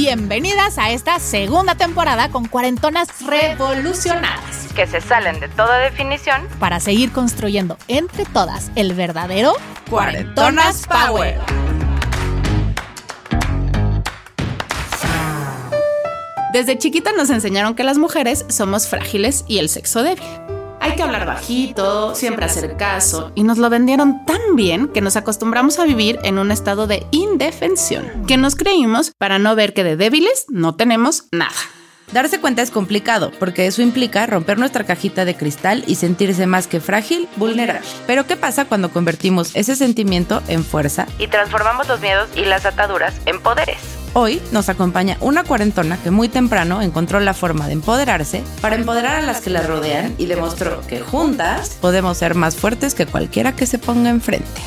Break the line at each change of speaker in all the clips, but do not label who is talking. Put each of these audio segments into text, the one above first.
Bienvenidas a esta segunda temporada con cuarentonas revolucionadas.
que se salen de toda definición.
Para seguir construyendo entre todas el verdadero
Cuarentonas Power. Desde chiquita nos enseñaron que las mujeres somos frágiles y el sexo débil. Hay que hablar bajito, siempre hacer caso, y nos lo vendieron tan bien que nos acostumbramos a vivir en un estado de indefensión, que nos creímos para no ver que de débiles no tenemos nada. Darse cuenta es complicado, porque eso implica romper nuestra cajita de cristal y sentirse más que frágil, vulnerable. Pero ¿qué pasa cuando convertimos ese sentimiento en fuerza
Y transformamos los miedos y las ataduras en poderes.
Hoy nos acompaña una cuarentona que muy temprano encontró la forma de empoderarse para empoderar a las que la rodean y demostró que juntas podemos ser más fuertes que cualquiera que se ponga enfrente.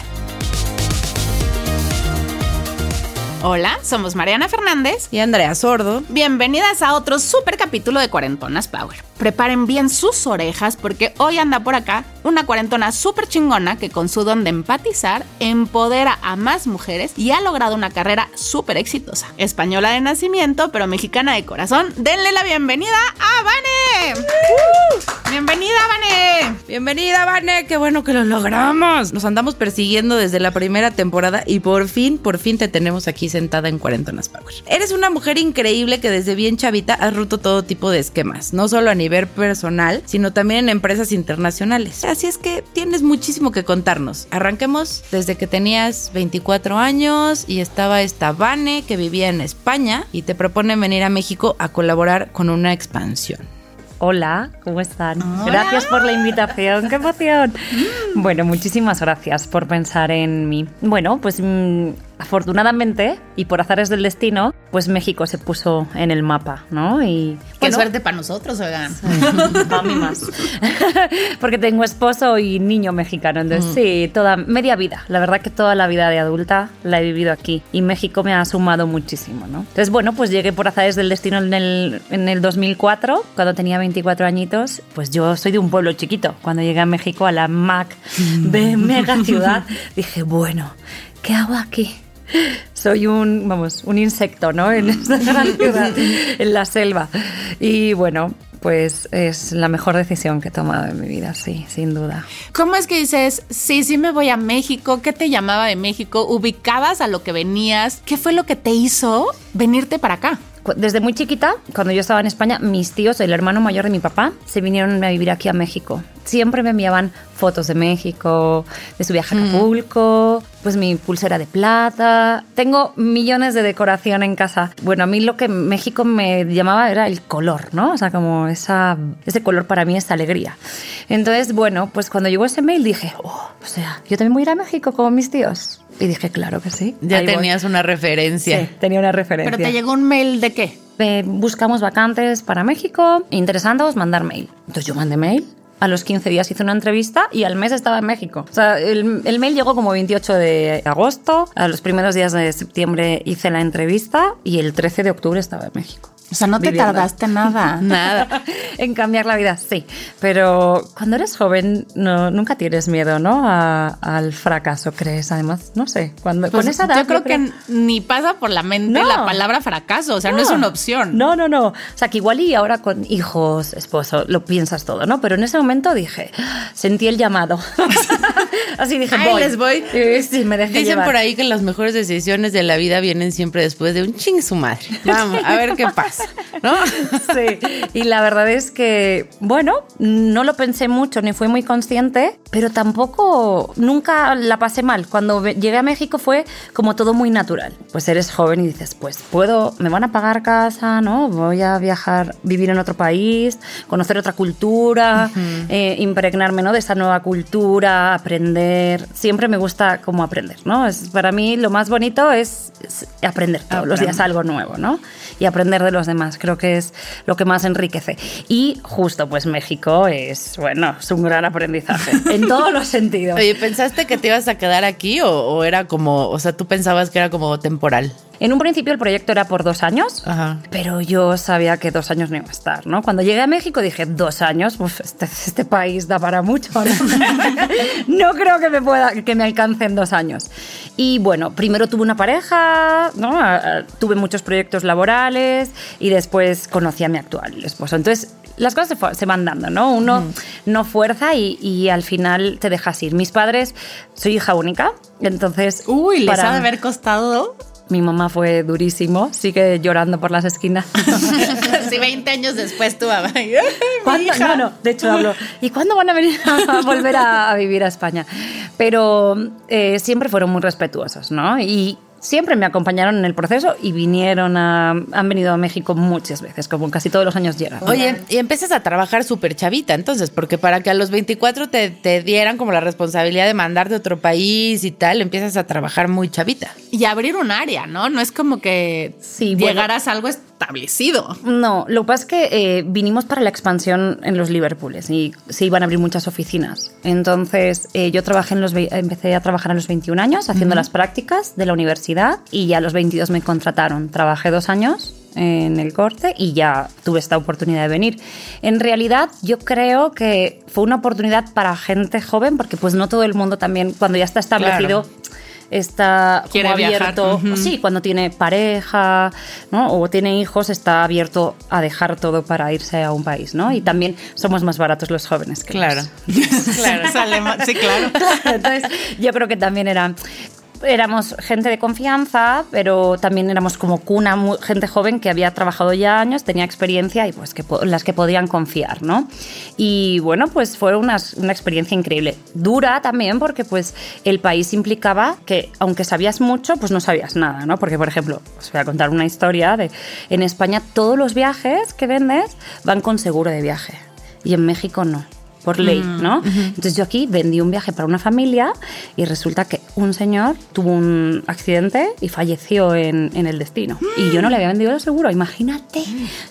Hola, somos Mariana Fernández y Andrea Sordo. Bienvenidas a otro super capítulo de Cuarentonas Power. Preparen bien sus orejas porque hoy anda por acá una cuarentona súper chingona que con su don de empatizar empodera a más mujeres y ha logrado una carrera súper exitosa. Española de nacimiento, pero mexicana de corazón. Denle la bienvenida a Vane. Bienvenida, Vane. Bienvenida, Vane. Qué bueno que lo logramos. Nos andamos persiguiendo desde la primera temporada y por fin, por fin te tenemos aquí sentada en Cuarentonas Power. Eres una mujer increíble que desde bien chavita has roto todo tipo de esquemas, no solo a nivel personal, sino también en empresas internacionales. Así es que tienes muchísimo que contarnos. Arranquemos desde que tenías 24 años y estaba esta Vane que vivía en España y te propone venir a México a colaborar con una expansión.
Hola, ¿cómo están? Gracias por la invitación, qué emoción. Bueno, muchísimas gracias por pensar en mí. Bueno, pues mm, afortunadamente y por azares del destino, pues México se puso en el mapa, ¿no? Y
Qué
bueno,
suerte para nosotros, oigan.
a mí más. Porque tengo esposo y niño mexicano. Entonces, sí, toda media vida. La verdad que toda la vida de adulta la he vivido aquí. Y México me ha sumado muchísimo, ¿no? Entonces, bueno, pues llegué por azares del destino en el, en el 2004, cuando tenía 24 añitos. Pues yo soy de un pueblo chiquito. Cuando llegué a México, a la Mac de mega ciudad, dije, bueno, ¿qué hago aquí? Soy un, vamos, un insecto, ¿no? En esta gran ciudad, en la selva. Y bueno, pues es la mejor decisión que he tomado en mi vida, sí, sin duda.
¿Cómo es que dices, sí, sí me voy a México? ¿Qué te llamaba de México? ¿Ubicabas a lo que venías? ¿Qué fue lo que te hizo venirte para acá?
Desde muy chiquita, cuando yo estaba en España, mis tíos, el hermano mayor de mi papá, se vinieron a vivir aquí a México. Siempre me enviaban fotos de México, de su viaje a Acapulco, pues mi pulsera de plata. Tengo millones de decoración en casa. Bueno, a mí lo que México me llamaba era el color, ¿no? O sea, como esa, ese color para mí es alegría. Entonces, bueno, pues cuando llegó ese mail dije, oh, o sea, yo también voy a ir a México como mis tíos. Y dije, claro que sí.
Ya
ahí voy.
tenías una referencia.
Sí, tenía una referencia.
Pero te llegó un mail de qué?
Eh, buscamos vacantes para México, interesándoos, mandar mail. Entonces yo mandé mail. A los 15 días hice una entrevista y al mes estaba en México. O sea, el, el mail llegó como 28 de agosto. A los primeros días de septiembre hice la entrevista y el 13 de octubre estaba en México.
O sea, no te
Viviendo.
tardaste nada.
Nada.
en cambiar la vida, sí. Pero cuando eres joven no, nunca tienes miedo, ¿no? A- al fracaso, crees, además. No sé. Cuando,
Pues
con esa edad,
yo creo que ni pasa por la mente
No.
la palabra fracaso. O sea, no, es una opción.
No, no, no. O sea, que igual y ahora con hijos, esposo, lo piensas todo, ¿no? Pero en ese momento dije, sentí el llamado. Así dije,
Ahí
voy.
les voy.
Y sí, me dejé
Dicen
llevar.
por ahí que las mejores decisiones de la vida vienen siempre después de un ching su madre. Vamos, a ver qué pasa, ¿no?
Sí, y la verdad es que, bueno, no lo pensé mucho ni fui muy consciente, pero tampoco nunca la pasé mal. Cuando llegué a México fue como todo muy natural. Pues eres joven y dices, pues puedo, me van a pagar casa, ¿no? Voy a viajar, vivir en otro país, conocer otra cultura, eh, impregnarme, ¿no? De esa nueva cultura, aprender. Siempre me gusta como aprender, ¿no? Es, para mí lo más bonito es, es aprender todos los días algo nuevo, ¿no? Y aprender de los demás. Creo que es lo que más enriquece. Y justo, pues México es, bueno, es un gran aprendizaje en todos los sentidos.
Oye, ¿pensaste que te ibas a quedar aquí o, o era como, o sea, tú pensabas que era como temporal?
En un principio el proyecto era por dos años,
Ajá.
pero yo sabía que dos años no iba a estar, ¿no? Cuando llegué a México dije, dos años, pues este, este país da para mucho, ¿no? no creo que me pueda, que me alcance en dos años. Y bueno, primero tuve una pareja, ¿no? Tuve muchos proyectos laborales y después conocí a mi actual esposo. Entonces, las cosas se, van dando, ¿no? Uno no fuerza y, y al final te dejas ir. Mis padres, soy hija única, entonces...
Uy, les
para-
ha de haber costado.
Mi mamá fue durísimo, sigue llorando por las esquinas.
sí, 20 años después tú, mamá.
¿Cuándo? No, no, de hecho hablo. ¿Y cuándo van a venir a volver a, a vivir a España? Pero eh, siempre fueron muy respetuosos, ¿no? Y siempre me acompañaron en el proceso y vinieron a, han venido a México muchas veces, como casi todos los años llegan.
Oye, y empiezas a trabajar súper chavita, entonces, porque para que a los 24 te, te dieran como la responsabilidad de mandarte a otro país y tal, empiezas a trabajar muy chavita.
Y abrir un área, ¿no? No es como que
Sí, bueno.
llegaras a algo establecido.
No, lo que pasa es que eh, vinimos para la expansión en los Liverpools y se iban a abrir muchas oficinas. Entonces, eh, yo trabajé en los, empecé a trabajar a los 21 años haciendo las prácticas de la universidad y ya a los 22 me contrataron. Trabajé dos años en el corte y ya tuve esta oportunidad de venir. En realidad, yo creo que fue una oportunidad para gente joven porque pues no todo el mundo también, cuando ya está establecido, está como
Quiere viajar.
abierto. Sí, cuando tiene pareja ¿no? o tiene hijos, está abierto a dejar todo para irse a un país, ¿no? Y también somos más baratos los jóvenes que
Claro. claro.
Sí, claro.
Entonces, yo creo que también era éramos gente de confianza, pero también éramos como cuna, gente joven que había trabajado ya años, tenía experiencia y pues que las que podían confiar, ¿no? Y bueno, pues fue una, una experiencia increíble. Dura también porque pues el país implicaba que aunque sabías mucho, pues no sabías nada, ¿no? Porque, por ejemplo, os voy a contar una historia de en España todos los viajes que vendes van con seguro de viaje y en México no por ley, ¿no? Entonces yo aquí vendí un viaje para una familia y resulta que un señor tuvo un accidente y falleció en, en el destino. Y yo no le había vendido el seguro, imagínate,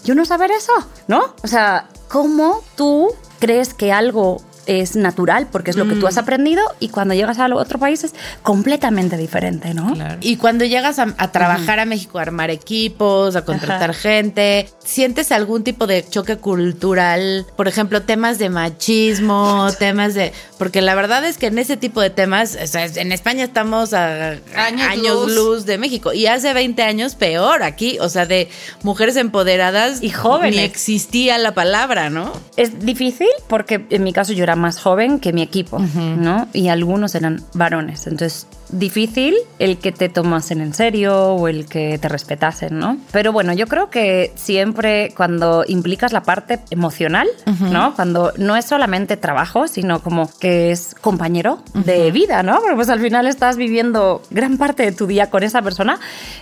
yo no saber eso, ¿no? O sea, ¿cómo tú crees que algo es natural porque es lo que tú has aprendido y cuando llegas a otro país es completamente diferente, ¿no?
Y cuando llegas a, a trabajar a México, a armar equipos, a contratar gente, ¿sientes algún tipo de choque cultural? Por ejemplo, temas de machismo, temas de... Porque la verdad es que en ese tipo de temas, o sea, en España estamos a
Años
años,
luz.
luz. de México. Y hace 20 años peor aquí, o sea, de mujeres empoderadas.
Y jóvenes.
Ni existía la palabra, ¿no?
Es difícil porque en mi caso yo era más joven que mi equipo, ¿no? Y algunos eran varones. Entonces, difícil el que te tomasen en serio o el que te respetasen, ¿no? Pero bueno, yo creo que siempre cuando implicas la parte emocional, ¿no? Cuando no es solamente trabajo, sino como que es compañero de vida, ¿no? Porque pues al final estás viviendo gran parte de tu día con esa persona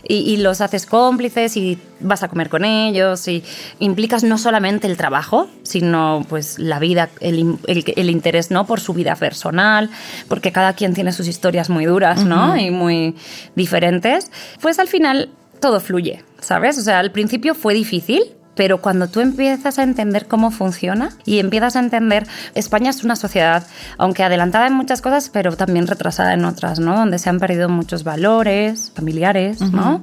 y, y los haces cómplices y vas a comer con ellos y implicas no solamente el trabajo, sino pues la vida, el, el- el interés no por su vida personal, porque cada quien tiene sus historias muy duras, ¿no? Y muy diferentes. Pues al final todo fluye, ¿sabes? O sea, al principio fue difícil, pero cuando tú empiezas a entender cómo funciona y empiezas a entender, España es una sociedad, aunque adelantada en muchas cosas, pero también retrasada en otras, ¿no? Donde se han perdido muchos valores familiares, ¿no?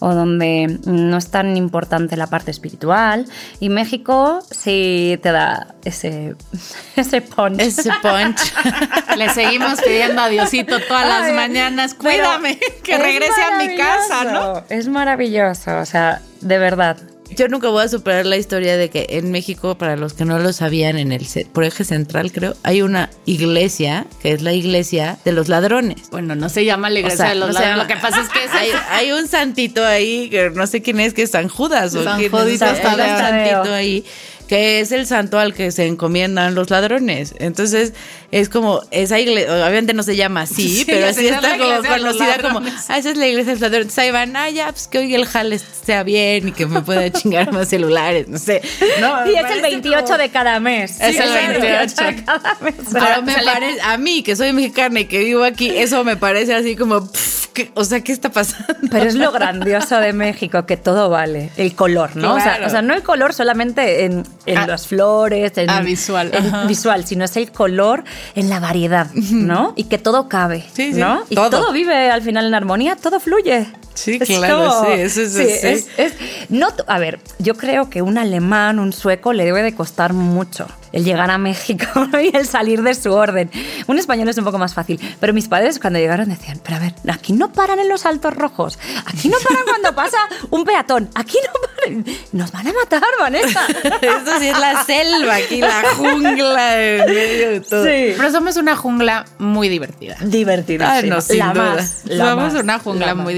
O donde no es tan importante la parte espiritual. Y México sí te da ese, ese punch.
Ese punch.
Le seguimos pidiendo a Diosito todas las
Ay,
mañanas, cuídame, que
es
regrese a mi casa, ¿no?
Es maravilloso, o sea, de verdad.
Yo nunca voy a superar la historia de que en México, para los que no lo sabían, en el por eje central, creo, hay una iglesia que es la iglesia de los ladrones.
Bueno, no se llama la
O
iglesia
sea,
de los
no llama-
Lo que pasa es que es
hay, hay un santito ahí, que no sé quién es, que es San Judas o
San
quién
Judito
es, un
Tadeo.
santito ahí que es el santo al que se encomiendan los ladrones. Entonces, es como, esa iglesia, obviamente no se llama así,
Sí,
pero así
es la
está como conocida como, ah, esa es la iglesia de los ladrones. Entonces ahí van, ah, ya, pues que hoy el jale sea bien y que me pueda chingar más celulares, no sé. No,
Y es el
parece
28
como-
de cada mes.
Es el
Sí,
28.
de cada mes.
Pero me parece, a mí, que soy mexicana y que vivo aquí, eso me parece así como, pff, ¿qué- o sea, ¿qué está pasando?
Pero es lo grandioso de México, que todo vale. El color, ¿no? O, sea, o sea, no el color solamente en, en
Ah.
las flores, en,
Ah, visual,
en visual, sino es el color en la variedad, ¿no? Y que todo cabe,
Sí, sí,
¿no? Y
todo.
todo. vive al final en armonía, todo fluye.
Sí, claro, sí, eso es
sí,
así.
es- es- no, a ver, yo creo que un alemán, un sueco, le debe de costar mucho el llegar a México y el salir de su orden. Un español es un poco más fácil, pero mis padres cuando llegaron decían, pero a ver, aquí no paran en los altos rojos, aquí no paran cuando pasa un peatón, aquí no paran, nos van a matar, Vanessa.
Esto sí es la selva aquí, la jungla en medio de todo.
Sí.
Pero somos una jungla muy divertida.
Divertida.
Ah, no, sin
la
duda.
más. la
Somos
más,
una jungla
la
muy
más.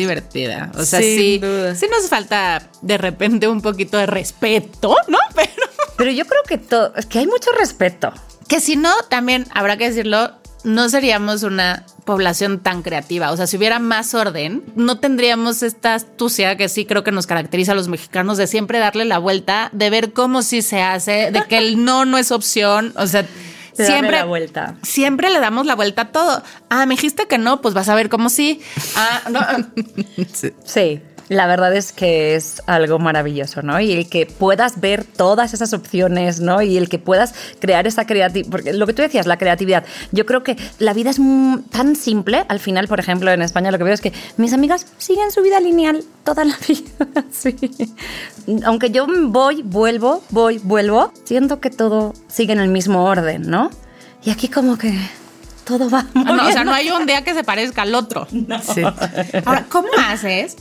Divertida. O sea,
Sin
sí,
duda.
sí nos falta de repente un poquito de respeto, ¿no? Pero
Pero yo creo que, todo, es que hay mucho respeto.
que si no, también habrá que decirlo, no seríamos una población tan creativa. O sea, si hubiera más orden, no tendríamos esta astucia que sí creo que nos caracteriza a los mexicanos de siempre darle la vuelta, de ver cómo sí se hace, de que el no no es opción. O sea,
De darle
siempre
la vuelta.
Siempre le damos la vuelta a todo. Ah, me dijiste que no, pues vas a ver cómo sí. Ah, no.
Sí, la verdad es que es algo maravilloso, ¿no? Y el que puedas ver todas esas opciones, ¿no? Y el que puedas crear esa creatividad, porque lo que tú decías, la creatividad, yo creo que la vida es tan simple, al final, por ejemplo, en España lo que veo es que mis amigas siguen su vida lineal toda la vida, sí. Aunque yo voy, vuelvo, voy, vuelvo, siento que todo sigue en el mismo orden, ¿no? Y aquí como que todo va muy
No, o sea, no hay un día que se parezca al otro.
Sí.
Ahora, ¿cómo haces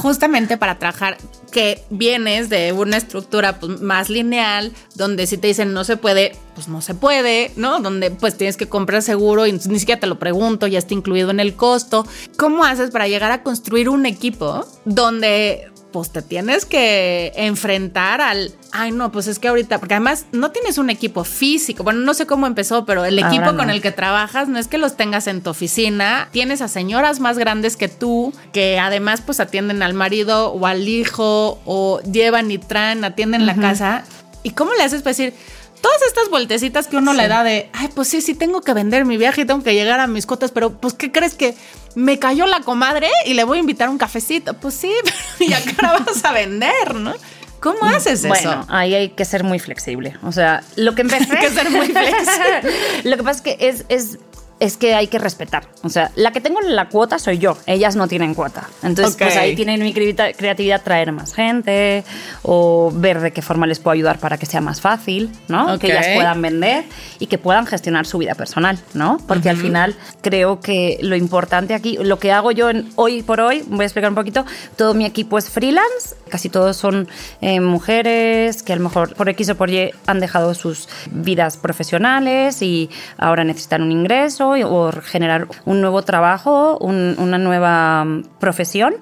justamente para trabajar que vienes de una estructura pues, más lineal, donde si te dicen no se puede, pues no se puede, ¿no? Donde pues tienes que comprar seguro y ni siquiera te lo pregunto, ya está incluido en el costo. ¿Cómo haces para llegar a construir un equipo donde pues te tienes que enfrentar al, ay no, pues es que ahorita, porque además no tienes un equipo físico, bueno, no sé cómo empezó, pero el equipo
no.
con el que trabajas no es que los tengas en tu oficina, tienes a señoras más grandes que tú, que además pues atienden al marido o al hijo, o llevan y traen, atienden la casa, ¿y cómo le haces para decir... Todas estas vueltecitas que uno le da de, ay, pues sí, sí, tengo que vender mi viaje y tengo que llegar a mis cotas, pero pues, ¿qué crees que me cayó la comadre y le voy a invitar un cafecito? Pues sí, pero ¿y a qué hora vas a vender, no? ¿Cómo haces
Bueno,
eso?
ahí hay que ser muy flexible. O sea, lo que empecé.
Hay que ser muy flexible.
lo que pasa es que es, es, es que hay que respetar. O sea, la que tengo la cuota soy yo. Ellas no tienen cuota. Entonces, pues ahí tienen mi creati- creatividad traer más gente o ver de qué forma les puedo ayudar para que sea más fácil, ¿no? Que ellas puedan vender y que puedan gestionar su vida personal, ¿no? Porque al final creo que lo importante aquí, lo que hago yo en- hoy por hoy, voy a explicar un poquito, todo mi equipo es freelance, casi todos son eh, mujeres que a lo mejor por X o por Y han dejado sus vidas profesionales y ahora necesitan un ingreso o generar un nuevo trabajo, un- una nueva mm, profesión.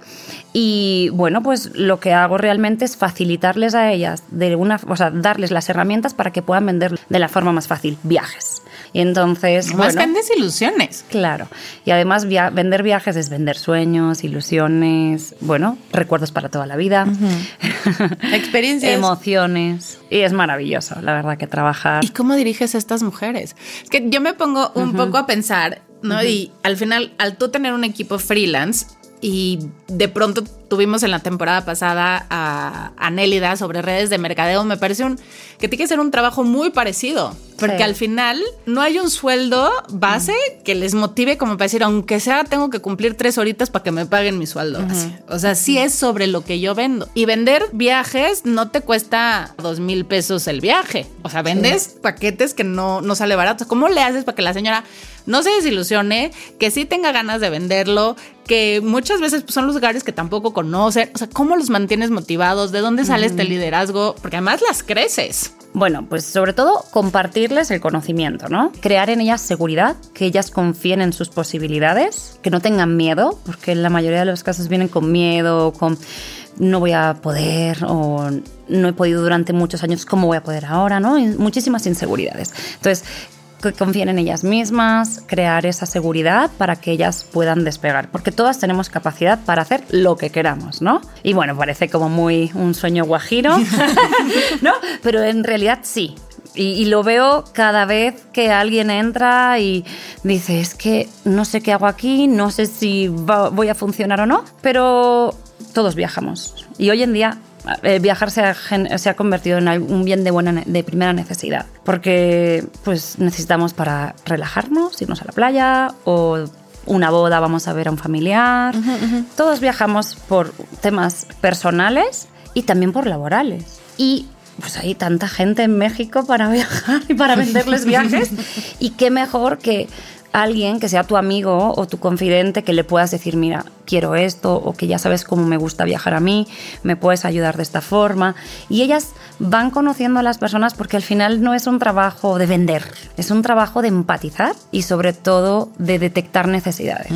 Y bueno, pues lo que hago realmente es facilitarles a ellas, de una, o sea, darles las herramientas para que puedan vender de la forma más fácil viajes. Y entonces,
Más
bueno,
vendes ilusiones.
Claro. Y además via- vender viajes es vender sueños, ilusiones, bueno, recuerdos para toda la vida,
Experiencias.
emociones. Y es maravilloso, la verdad, que trabajar.
¿Y cómo diriges a estas mujeres? Es que yo me pongo un poco a pensar, ¿no? Y al final, al tú tener un equipo freelance y de pronto tuvimos en la temporada pasada a, a Nélida sobre redes de mercadeo, me parece un, que tiene que ser un trabajo muy parecido. Porque
Sí.
al final no hay un sueldo base que les motive como para decir, aunque sea, tengo que cumplir tres horitas para que me paguen mi sueldo. Así. O sea, sí es sobre lo que yo vendo. Y vender viajes no te cuesta dos mil pesos el viaje. O sea, vendes paquetes que no, no sale barato. ¿Cómo le haces para que la señora no se desilusione, que sí tenga ganas de venderlo, que muchas veces pues, son lugares que tampoco conocen? O sea, ¿cómo los mantienes motivados? ¿De dónde sale este liderazgo? Porque además las creces.
Bueno, pues sobre todo compartirles el conocimiento, ¿no? Crear en ellas seguridad, que ellas confíen en sus posibilidades, que no tengan miedo, porque en la mayoría de los casos vienen con miedo, con, no voy a poder o no he podido durante muchos años, ¿cómo voy a poder ahora? ¿no? Muchísimas inseguridades. Entonces, que confíen en ellas mismas, crear esa seguridad para que ellas puedan despegar, porque todas tenemos capacidad para hacer lo que queramos, ¿no? Y bueno, parece como muy un sueño guajiro, ¿no? Pero en realidad sí. Y, y lo veo cada vez que alguien entra y dice, es que no sé qué hago aquí, no sé si va- voy a funcionar o no, pero todos viajamos. Y hoy en día eh, viajar se ha, gen- se ha convertido en un bien de, buena, de primera necesidad, porque pues necesitamos para relajarnos, irnos a la playa o una boda, vamos a ver a un familiar. Todos viajamos por temas personales y también por laborales. Y pues hay tanta gente en México para viajar y para venderles viajes. y qué mejor que alguien que sea tu amigo o tu confidente que le puedas decir, mira, quiero esto, o que ya sabes cómo me gusta viajar a mí, me puedes ayudar de esta forma. Y ellas van conociendo a las personas porque al final no es un trabajo de vender, es un trabajo de empatizar y sobre todo de detectar necesidades,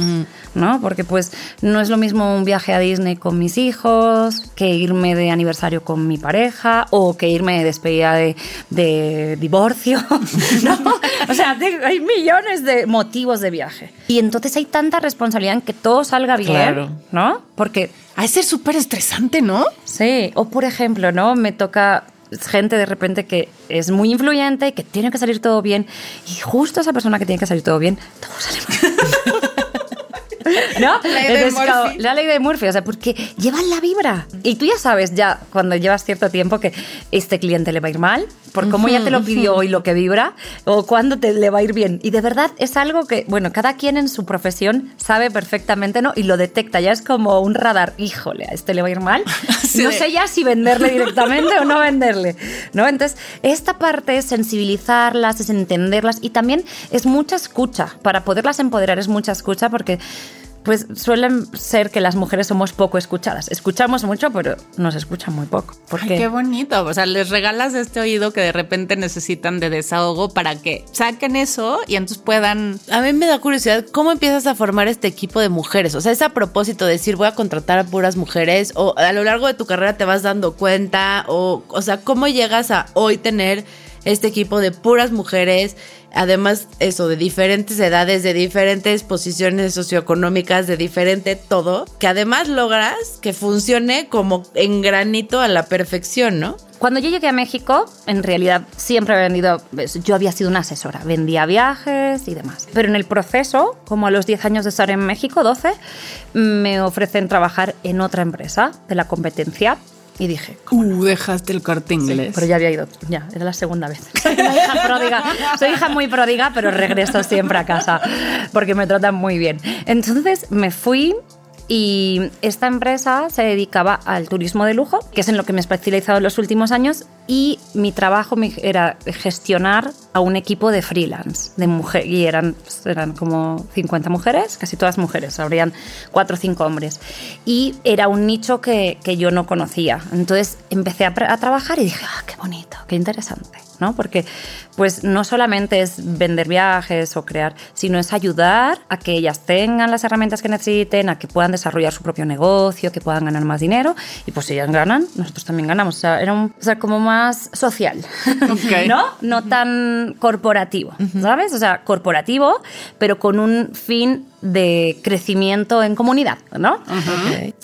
¿no? Porque pues no es lo mismo un viaje a Disney con mis hijos, que irme de aniversario con mi pareja o que irme de despedida de, de divorcio, ¿no? O sea, hay millones de motivos de viaje. Y entonces hay tanta responsabilidad en que todo salga bien,
Claro.
¿no? Porque
de ser súper estresante, ¿no?
Sí, o por ejemplo, ¿no? Me toca gente de repente que es muy influyente, que tiene que salir todo bien, y justo esa persona que tiene que salir todo bien, todo sale mal. ¿No?
Ley de Murphy.
la ley de Murphy, o sea, porque llevan la vibra. Y tú ya sabes ya, cuando llevas cierto tiempo, que este cliente le va a ir mal, por cómo ya te lo pidió y lo que vibra, o cuándo te le va a ir bien. Y de verdad es algo que, bueno, cada quien en su profesión sabe perfectamente, ¿no? Y lo detecta, ya es como un radar. Híjole, a este le va a ir mal.
Así
no sé ya si venderle directamente o no venderle, ¿no? Entonces, esta parte es sensibilizarlas, es entenderlas y también es mucha escucha. Para poderlas empoderar es mucha escucha porque pues suelen ser que las mujeres somos poco escuchadas. Escuchamos mucho, pero nos escuchan muy poco. ¿Por
Ay,
qué?
qué bonito. O sea, les regalas este oído que de repente necesitan de desahogo para que saquen eso y entonces puedan.
A mí me da curiosidad, ¿cómo empiezas a formar este equipo de mujeres? O sea, es a propósito de decir, voy a contratar a puras mujeres, o a lo largo de tu carrera te vas dando cuenta, o, o sea, ¿cómo llegas a hoy tener este equipo de puras mujeres? Además, eso, de diferentes edades, de diferentes posiciones socioeconómicas, de diferente todo, que además logras que funcione como en granito a la perfección, ¿no?
Cuando yo llegué a México, en realidad siempre había vendido, yo había sido una asesora, vendía viajes y demás. Pero en el proceso, como a los 10 años de estar en México, 12, me ofrecen trabajar en otra empresa de la competencia y dije,
Uh, dejaste el corte inglés.
pero ya había ido, ya, era la segunda vez. Soy una hija pródiga, soy hija muy pródiga, pero regreso siempre a casa porque me tratan muy bien. Entonces me fui y esta empresa se dedicaba al turismo de lujo, que es en lo que me he especializado en los últimos años, y mi trabajo era gestionar a un equipo de freelance, de mujer, y eran, eran como 50 mujeres, casi todas mujeres, habrían 4 o 5 hombres. Y era un nicho que, yo no conocía. Entonces empecé a, a trabajar y dije, ah, qué bonito, qué interesante. ¿No? Porque pues no solamente es vender viajes o crear, sino es ayudar a que ellas tengan las herramientas que necesiten, a que puedan desarrollar su propio negocio, que puedan ganar más dinero y pues si ellas ganan, nosotros también ganamos. O sea, era un, o sea, como más social. ¿no? No tan corporativo, ¿sabes? O sea, corporativo, pero con un fin de crecimiento en comunidad, ¿no?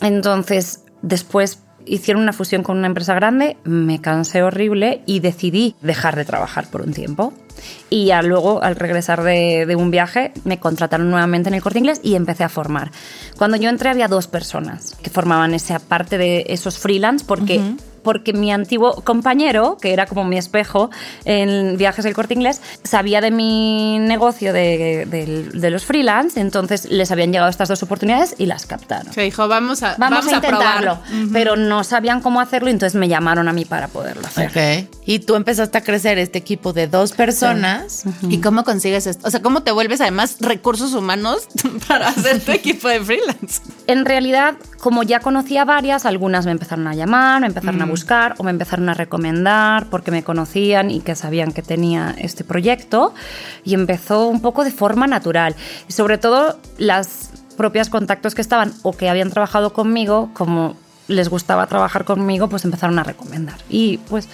Entonces, después hicieron una fusión con una empresa grande, me cansé horrible y decidí dejar de trabajar por un tiempo. Y ya luego, al regresar de, de un viaje, me contrataron nuevamente en el corte inglés y empecé a formar. Cuando yo entré había dos personas que formaban esa parte de esos freelance porque... Porque mi antiguo compañero, que era como mi espejo en viajes del corte inglés, sabía de mi negocio de, de- de los freelance, entonces les habían llegado estas dos oportunidades y las captaron.
Se dijo, vamos a,
Vamos, a, intentarlo, pero no sabían cómo hacerlo, entonces me llamaron a mí para poderlo hacer.
Ok. Y tú empezaste a crecer este equipo de dos personas.
¿Y cómo consigues esto? O sea, ¿cómo te vuelves además recursos humanos para hacer tu equipo de freelance?
En realidad, como ya conocía varias, algunas me empezaron a llamar, me empezaron a buscar o me empezaron a recomendar porque me conocían y que sabían que tenía este proyecto y empezó un poco de forma natural. Y sobre todo las propias contactos que estaban o que habían trabajado conmigo, como les gustaba trabajar conmigo, pues empezaron a recomendar. Y pues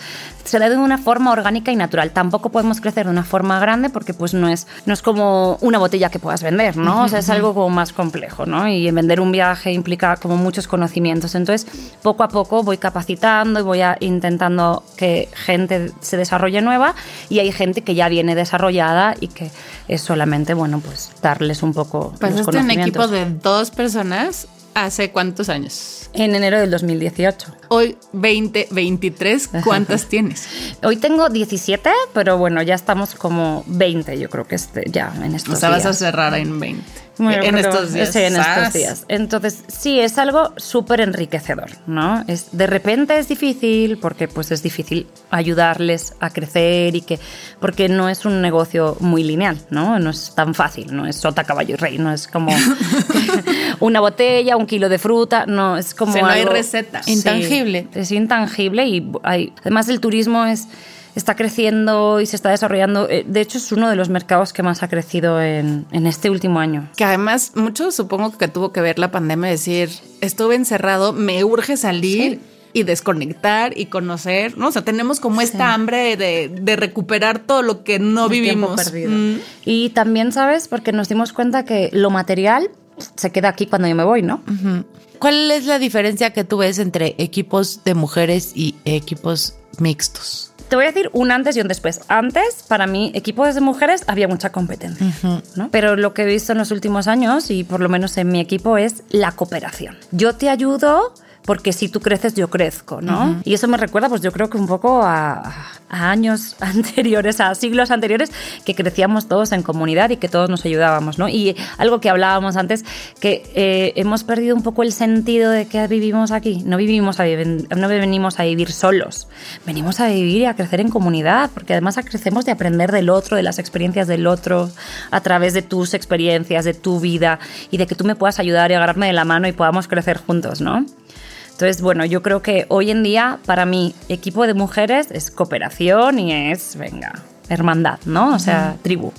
se da de una forma orgánica y natural. Tampoco podemos crecer de una forma grande porque pues no es, no es como una botella que puedas vender, ¿no? O sea, es algo como más complejo, ¿no? Y vender un viaje implica como muchos conocimientos. Entonces, poco a poco voy capacitando y voy a, intentando que gente se desarrolle nueva y hay gente que ya viene desarrollada y que es solamente, bueno, pues darles un poco
Pues
los
este un equipo de dos personas hace cuántos años?
En enero del 2018.
Hoy 2023, ¿cuántas tienes?
Hoy tengo 17, pero bueno, ya estamos como 20, yo creo que este, ya en estos
O sea, vas a
días.
cerrar en 20. En estos días.
Sí, en
¡Sas!
estos días. Entonces, sí, es algo súper enriquecedor, ¿no? Es, de repente es difícil porque pues es difícil ayudarles a crecer y que... Porque no es un negocio muy lineal, ¿no? No es tan fácil, no es sota, caballo y rey, no es como una botella, un kilo de fruta, no, es como
O sea, no hay receta.
Sí,
Intangible.
es intangible y hay, además el turismo es está creciendo y se está desarrollando. Eh, De hecho, es uno de los mercados que más ha crecido en, en este último año.
Que además, mucho supongo que tuvo que ver la pandemia, decir, estuve encerrado, me urge salir y desconectar y conocer, ¿no? O sea, tenemos como esta hambre de, de recuperar todo lo que no
El
vivimos. Mm.
Y también, ¿sabes? Porque nos dimos cuenta que lo material se queda aquí cuando yo me voy, ¿no?
¿Cuál es la diferencia que tú ves entre equipos de mujeres y equipos mixtos?
Te voy a decir un antes y un después. Antes, para mí, equipos de mujeres había mucha competencia, ¿no? Pero lo que he visto en los últimos años, y por lo menos en mi equipo, es la cooperación. Yo te ayudo porque si tú creces, yo crezco, ¿no? Y eso me recuerda, pues yo creo que un poco a, a años anteriores, a siglos anteriores, que crecíamos todos en comunidad y que todos nos ayudábamos, ¿no? Y algo que hablábamos antes, que eh, hemos perdido un poco el sentido de que vivimos aquí. No vivimos a no venimos a vivir solos, venimos a vivir y a crecer en comunidad, porque además crecemos de aprender del otro, de las experiencias del otro, a través de tus experiencias, de tu vida y de que tú me puedas ayudar y agarrarme de la mano y podamos crecer juntos, ¿no? Entonces, bueno, yo creo que hoy en día, para mí, equipo de mujeres es cooperación y es, venga, hermandad, ¿no? O sea, tribu.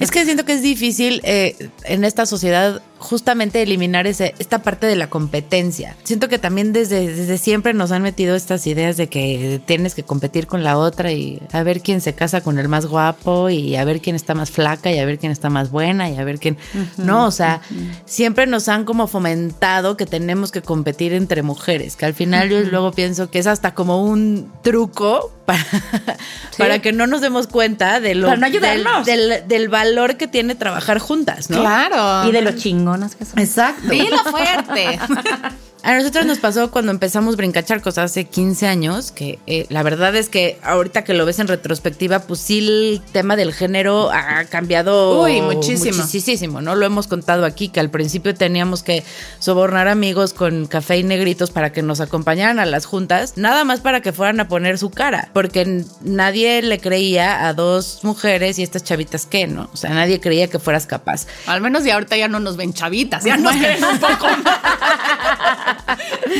Es que siento que es difícil eh, en esta sociedad justamente eliminar ese, esta parte de la competencia. Siento que también desde, desde siempre nos han metido estas ideas de que tienes que competir con la otra y a ver quién se casa con el más guapo y a ver quién está más flaca y a ver quién está más buena y a ver quién... no, o sea, siempre nos han como fomentado que tenemos que competir entre mujeres, que al final yo luego pienso que es hasta como un truco para, para que no nos demos cuenta de lo,
Para no
del,
ayudarnos.
del- del valor que tiene trabajar juntas, ¿no?
Claro.
Y de lo chingonas que son.
Exacto.
Dilo fuerte.
A nosotros nos pasó cuando empezamos Brincacharcos hace 15 años, que eh, la verdad es que ahorita que lo ves en retrospectiva, pues sí el tema del género ha cambiado
Uy, muchísimo.
Muchísimo, ¿no? Lo hemos contado aquí, que al principio teníamos que sobornar amigos con café y negritos para que nos acompañaran a las juntas, nada más para que fueran a poner su cara, porque nadie le creía a dos mujeres y estas chavitas que, ¿no? O sea, nadie creía que fueras capaz.
Al menos ya ahorita ya no nos ven chavitas, ya nos ven un poco más.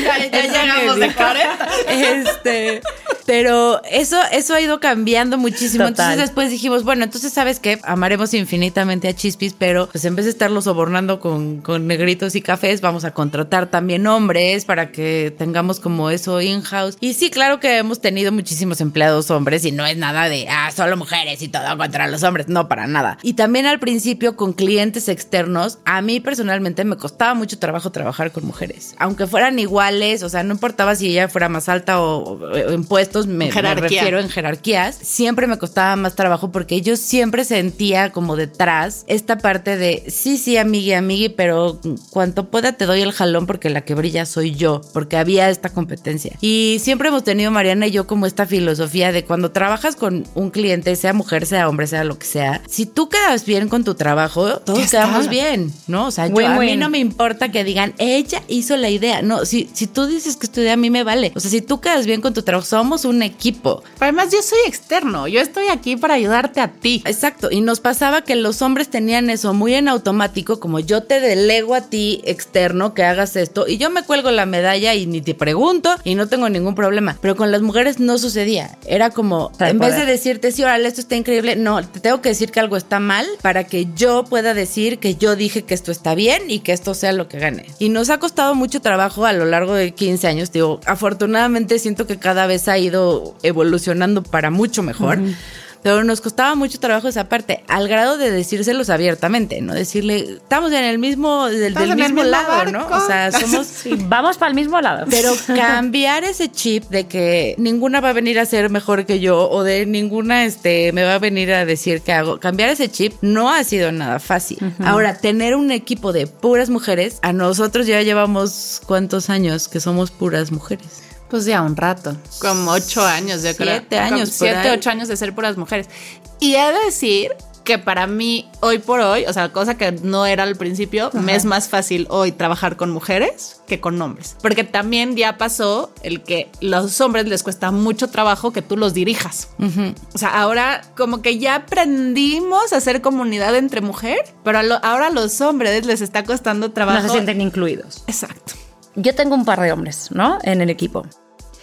Ya, ya llegamos de 40.
Este, pero eso, eso ha ido cambiando muchísimo.
Total.
Entonces después dijimos, bueno, entonces sabes que amaremos infinitamente a Chispis, pero pues en vez de estarlo sobornando con, con negritos y cafés, vamos a contratar también hombres para que tengamos como eso in-house. Y sí, claro que hemos tenido muchísimos empleados hombres y no es nada de, ah, solo mujeres y todo contra los hombres, no, para nada. Y también al principio con clientes externos, a mí personalmente me costaba mucho trabajo trabajar con mujeres. Aunque fueran iguales, o sea, no importaba si ella fuera más alta o, o en puestos, me, refiero en jerarquías, siempre me costaba más trabajo porque yo siempre sentía como detrás esta parte de, sí, sí, amigui, amigui, pero cuanto pueda te doy el jalón porque la que brilla soy yo, porque había esta competencia. Y siempre hemos tenido, Mariana y yo, como esta filosofía de cuando trabajas con un cliente, sea mujer, sea hombre, sea lo que sea, si tú quedas bien con tu trabajo, todos quedamos bien, ¿no? O sea, yo, a mí no me importa que digan, ella hizo la idea. No, si, si tú dices que es tu idea, a mí me vale. O sea, si tú quedas bien con tu trabajo, somos somos un equipo.
Además, yo soy externo, yo estoy aquí para ayudarte a ti.
Exacto, y nos pasaba que los hombres tenían eso muy en automático, como yo te delego a ti externo que hagas esto y yo me cuelgo la medalla y ni te pregunto y no tengo ningún problema. Pero con las mujeres no sucedía. Era como, en vez de decirte, sí, órale, esto está increíble, no, te tengo que decir que algo está mal para que yo pueda decir que yo dije que esto está bien y que esto sea lo que gane. Y nos ha costado mucho trabajo a lo largo de 15 años, digo, afortunadamente siento que cada vez ha ido evolucionando para mucho mejor pero nos costaba mucho trabajo esa parte, al grado de decírselos abiertamente, ¿no? Decirle, estamos en el mismo, del, mismo, lado, ¿no?
O sea, somos... vamos para el mismo lado.
Pero cambiar ese chip de que ninguna va a venir a ser mejor que yo o de ninguna este, me va a venir a decir qué hago, cambiar ese chip no ha sido nada fácil. Ahora, tener un equipo de puras mujeres, a nosotros ya llevamos cuántos años que somos puras mujeres.
Pues ya un rato, como ocho años, yo creo.
Siete años.
siete, ocho años de ser puras mujeres. Y he de decir que para mí, hoy por hoy, o sea, cosa que no era al principio, me es más fácil hoy trabajar con mujeres que con hombres. Porque también ya pasó el que los hombres les cuesta mucho trabajo que tú los dirijas. O sea, ahora como que ya aprendimos a hacer comunidad entre mujer, pero ahora a los hombres les está costando trabajo.
No se sienten incluidos.
Exacto.
Yo tengo un par de hombres, ¿no? En el equipo.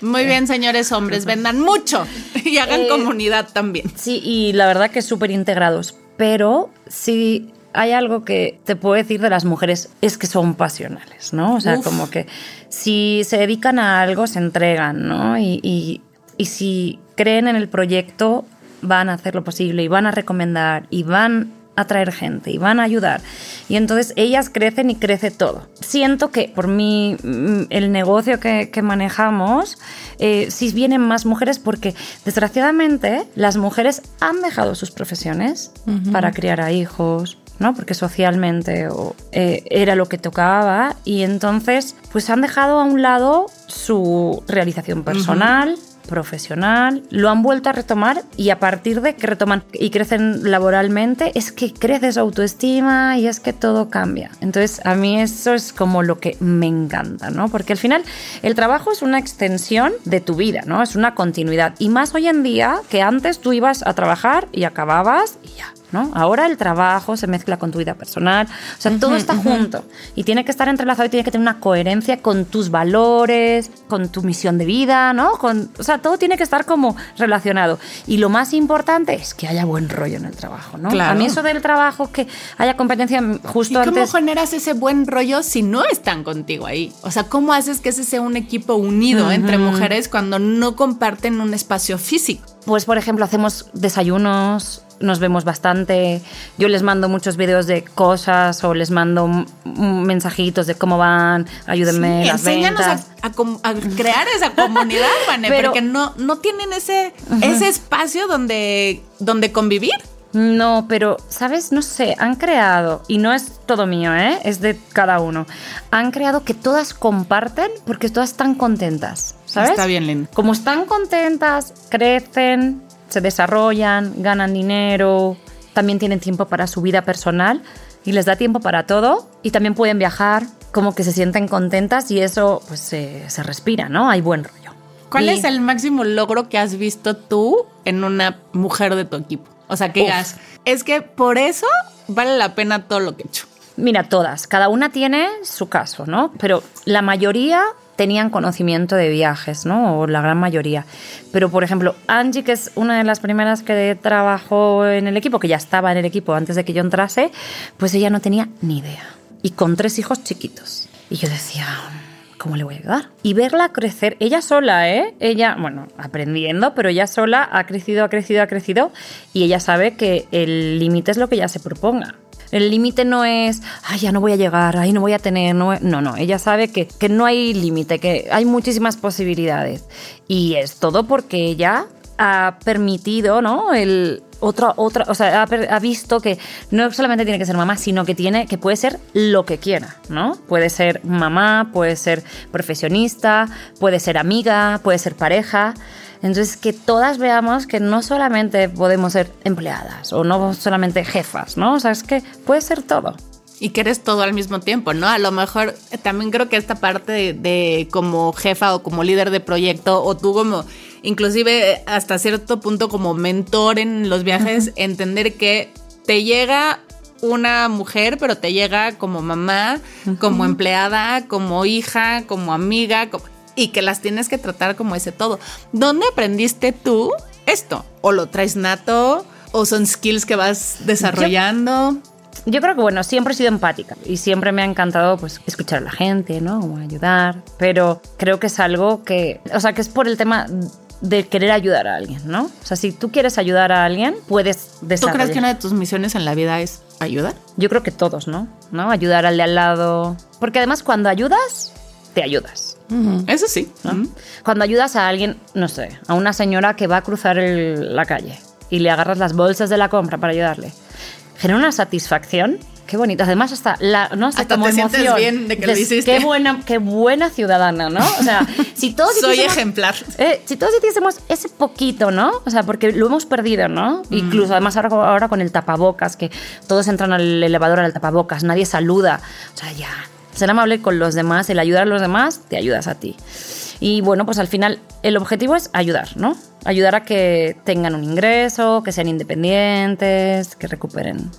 Muy bien, señores hombres, vendan mucho y hagan eh, comunidad también.
Sí, y la verdad que súper integrados. Pero si hay algo que te puedo decir de las mujeres es que son pasionales, ¿no? O sea, como que si se dedican a algo, se entregan, ¿no? Y, y, y si creen en el proyecto, van a hacer lo posible y van a recomendar y van atraer gente y van a ayudar. Y entonces ellas crecen y crece todo. Siento que por mí, mm, el negocio que, manejamos, eh, si vienen más mujeres, porque desgraciadamente las mujeres han dejado sus profesiones para criar a hijos, ¿no? Porque socialmente eh, era lo que tocaba y entonces pues han dejado a un lado su realización personal, profesional, lo han vuelto a retomar y a partir de que retoman y crecen laboralmente es que crece su autoestima y es que todo cambia. Entonces a mí eso es como lo que me encanta, ¿no? Porque al final el trabajo es una extensión de tu vida, ¿no? Es una continuidad. Y más hoy en día que antes tú ibas a trabajar y acababas y ya ¿no? Ahora el trabajo se mezcla con tu vida personal, o sea, todo está junto y tiene que estar entrelazado y tiene que tener una coherencia con tus valores, con tu misión de vida, ¿no? Con, o sea, todo tiene que estar como relacionado. Y lo más importante es que haya buen rollo en el trabajo, ¿no? A mí eso del trabajo, que haya competencia justo
¿Y cómo generas ese buen rollo si no están contigo ahí? O sea, ¿cómo haces que ese sea un equipo unido entre mujeres cuando no comparten un espacio físico?
Pues, por ejemplo, hacemos desayunos, nos vemos bastante. Yo les mando muchos videos de cosas o les mando mensajitos de cómo van, ayúdenme. las ventas.
A, a, crear esa comunidad, porque no, no tienen ese, ese espacio donde, donde convivir.
No, pero, ¿sabes? No sé, han creado, y no es todo mío, ¿eh? Es de cada uno. Han creado que todas comparten porque todas están contentas, ¿sabes?
Está bien, lindo.
Como están contentas, crecen, se desarrollan, ganan dinero, también tienen tiempo para su vida personal y les da tiempo para todo y también pueden viajar, como que se sienten contentas y eso pues se, respira, ¿no? Hay buen rollo.
¿Cuál es el máximo logro que has visto tú en una mujer de tu equipo? O sea, que digas, es que por eso vale la pena todo lo que he hecho.
Mira, todas, cada una tiene su caso, ¿no? Pero la mayoría tenían conocimiento de viajes, ¿no? O la gran mayoría. Pero, por ejemplo, Angie, que es una de las primeras que trabajó en el equipo, que ya estaba en el equipo antes de que yo entrase, pues ella no tenía ni idea. Y con tres hijos chiquitos. Y yo decía, ¿cómo le voy a ayudar? Y verla crecer, ella sola, ¿eh? Ella, bueno, aprendiendo, pero ella sola ha crecido, ha crecido, ha crecido, y ella sabe que el límite es lo que ella se proponga. El límite no es, ay, ya no voy a llegar, ay, no voy a tener. No, no, no. Ella sabe que, que no hay límite, que hay muchísimas posibilidades. Y es todo porque ella ha permitido, ¿no? El, otra, otra, o sea, ha, visto que no solamente tiene que ser mamá, sino que tiene, que puede ser lo que quiera, ¿no? Puede ser mamá, puede ser profesionista, puede ser amiga, puede ser pareja. Entonces, que todas veamos que no solamente podemos ser empleadas o no solamente jefas, ¿no? O sea, es que puede ser todo.
Y que eres todo al mismo tiempo, ¿no? A lo mejor eh, también creo que esta parte de, como jefa o como líder de proyecto o tú como inclusive hasta cierto punto como mentor en los viajes, entender que te llega una mujer, pero te llega como mamá, como empleada, como hija, como amiga, y que las tienes que tratar como ese todo. ¿Dónde aprendiste tú esto? ¿O lo traes nato? ¿O son skills que vas desarrollando?
Yo, creo que, bueno, siempre he sido empática y siempre me ha encantado, pues, escuchar a la gente, ¿no? Como ayudar, pero creo que es algo que, o sea, que es por el tema de querer ayudar a alguien, ¿no? O sea, si tú quieres ayudar a alguien, puedes desarrollar.
¿Tú crees que una de tus misiones en la vida es ayudar?
Yo creo que todos, ¿no? ¿No? Ayudar al de al lado. Porque además cuando ayudas, te ayudas.
Eso sí.
Cuando ayudas a alguien, no sé, a una señora que va a cruzar la calle y le agarras las bolsas de la compra para ayudarle, genera una satisfacción Qué bonito. Además, hasta la, no
hasta te sientes bien de que lo hiciste.
Qué buena, qué buena ciudadana, ¿no? O sea, si todos
soy ejemplar.
Eh, si todos hiciésemos ese poquito, ¿no? O sea, porque lo hemos perdido, ¿no? Mm. Incluso además ahora, ahora con el tapabocas, que todos entran al elevador al tapabocas, nadie saluda. O sea, ya ser amable con los demás, el ayudar a los demás, te ayudas a ti. Y bueno, pues al final el objetivo es ayudar, ¿no? Ayudar a que tengan un ingreso, que sean independientes, que recuperen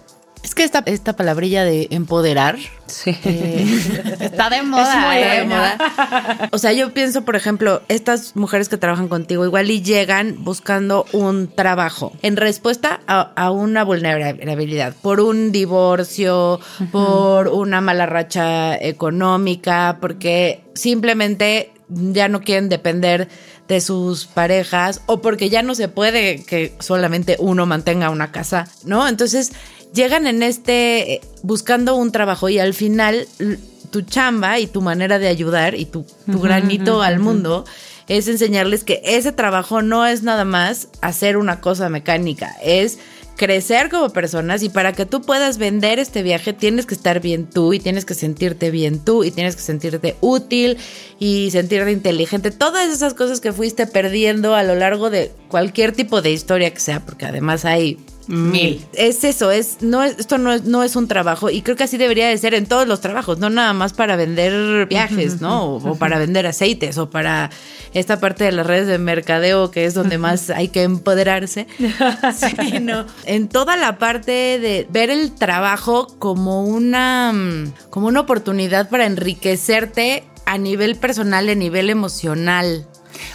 es que esta, esta palabrilla de empoderar
eh, está de moda.
Es de moda. O sea, yo pienso, por ejemplo, estas mujeres que trabajan contigo igual y llegan buscando un trabajo en respuesta a, una vulnerabilidad, por un divorcio, por una mala racha económica, porque simplemente ya no quieren depender de sus parejas o porque ya no se puede que solamente uno mantenga una casa, ¿no? Entonces llegan en este eh, buscando un trabajo y al final tu chamba y tu manera de ayudar y tu, granito al mundo es enseñarles que ese trabajo no es nada más hacer una cosa mecánica, es crecer como personas y para que tú puedas vender este viaje tienes que estar bien tú y tienes que sentirte bien tú y tienes que sentirte útil y sentirte inteligente. Todas esas cosas que fuiste perdiendo a lo largo de cualquier tipo de historia que sea, porque además hay Mil. Es eso, es, no esto no es, no es un trabajo y creo que así debería de ser en todos los trabajos, no nada más para vender viajes, ¿no? O, para vender aceites o para esta parte de las redes de mercadeo que es donde más hay que empoderarse. Sí, no. En toda la parte de ver el trabajo como una, como una oportunidad para enriquecerte a nivel personal, a nivel emocional.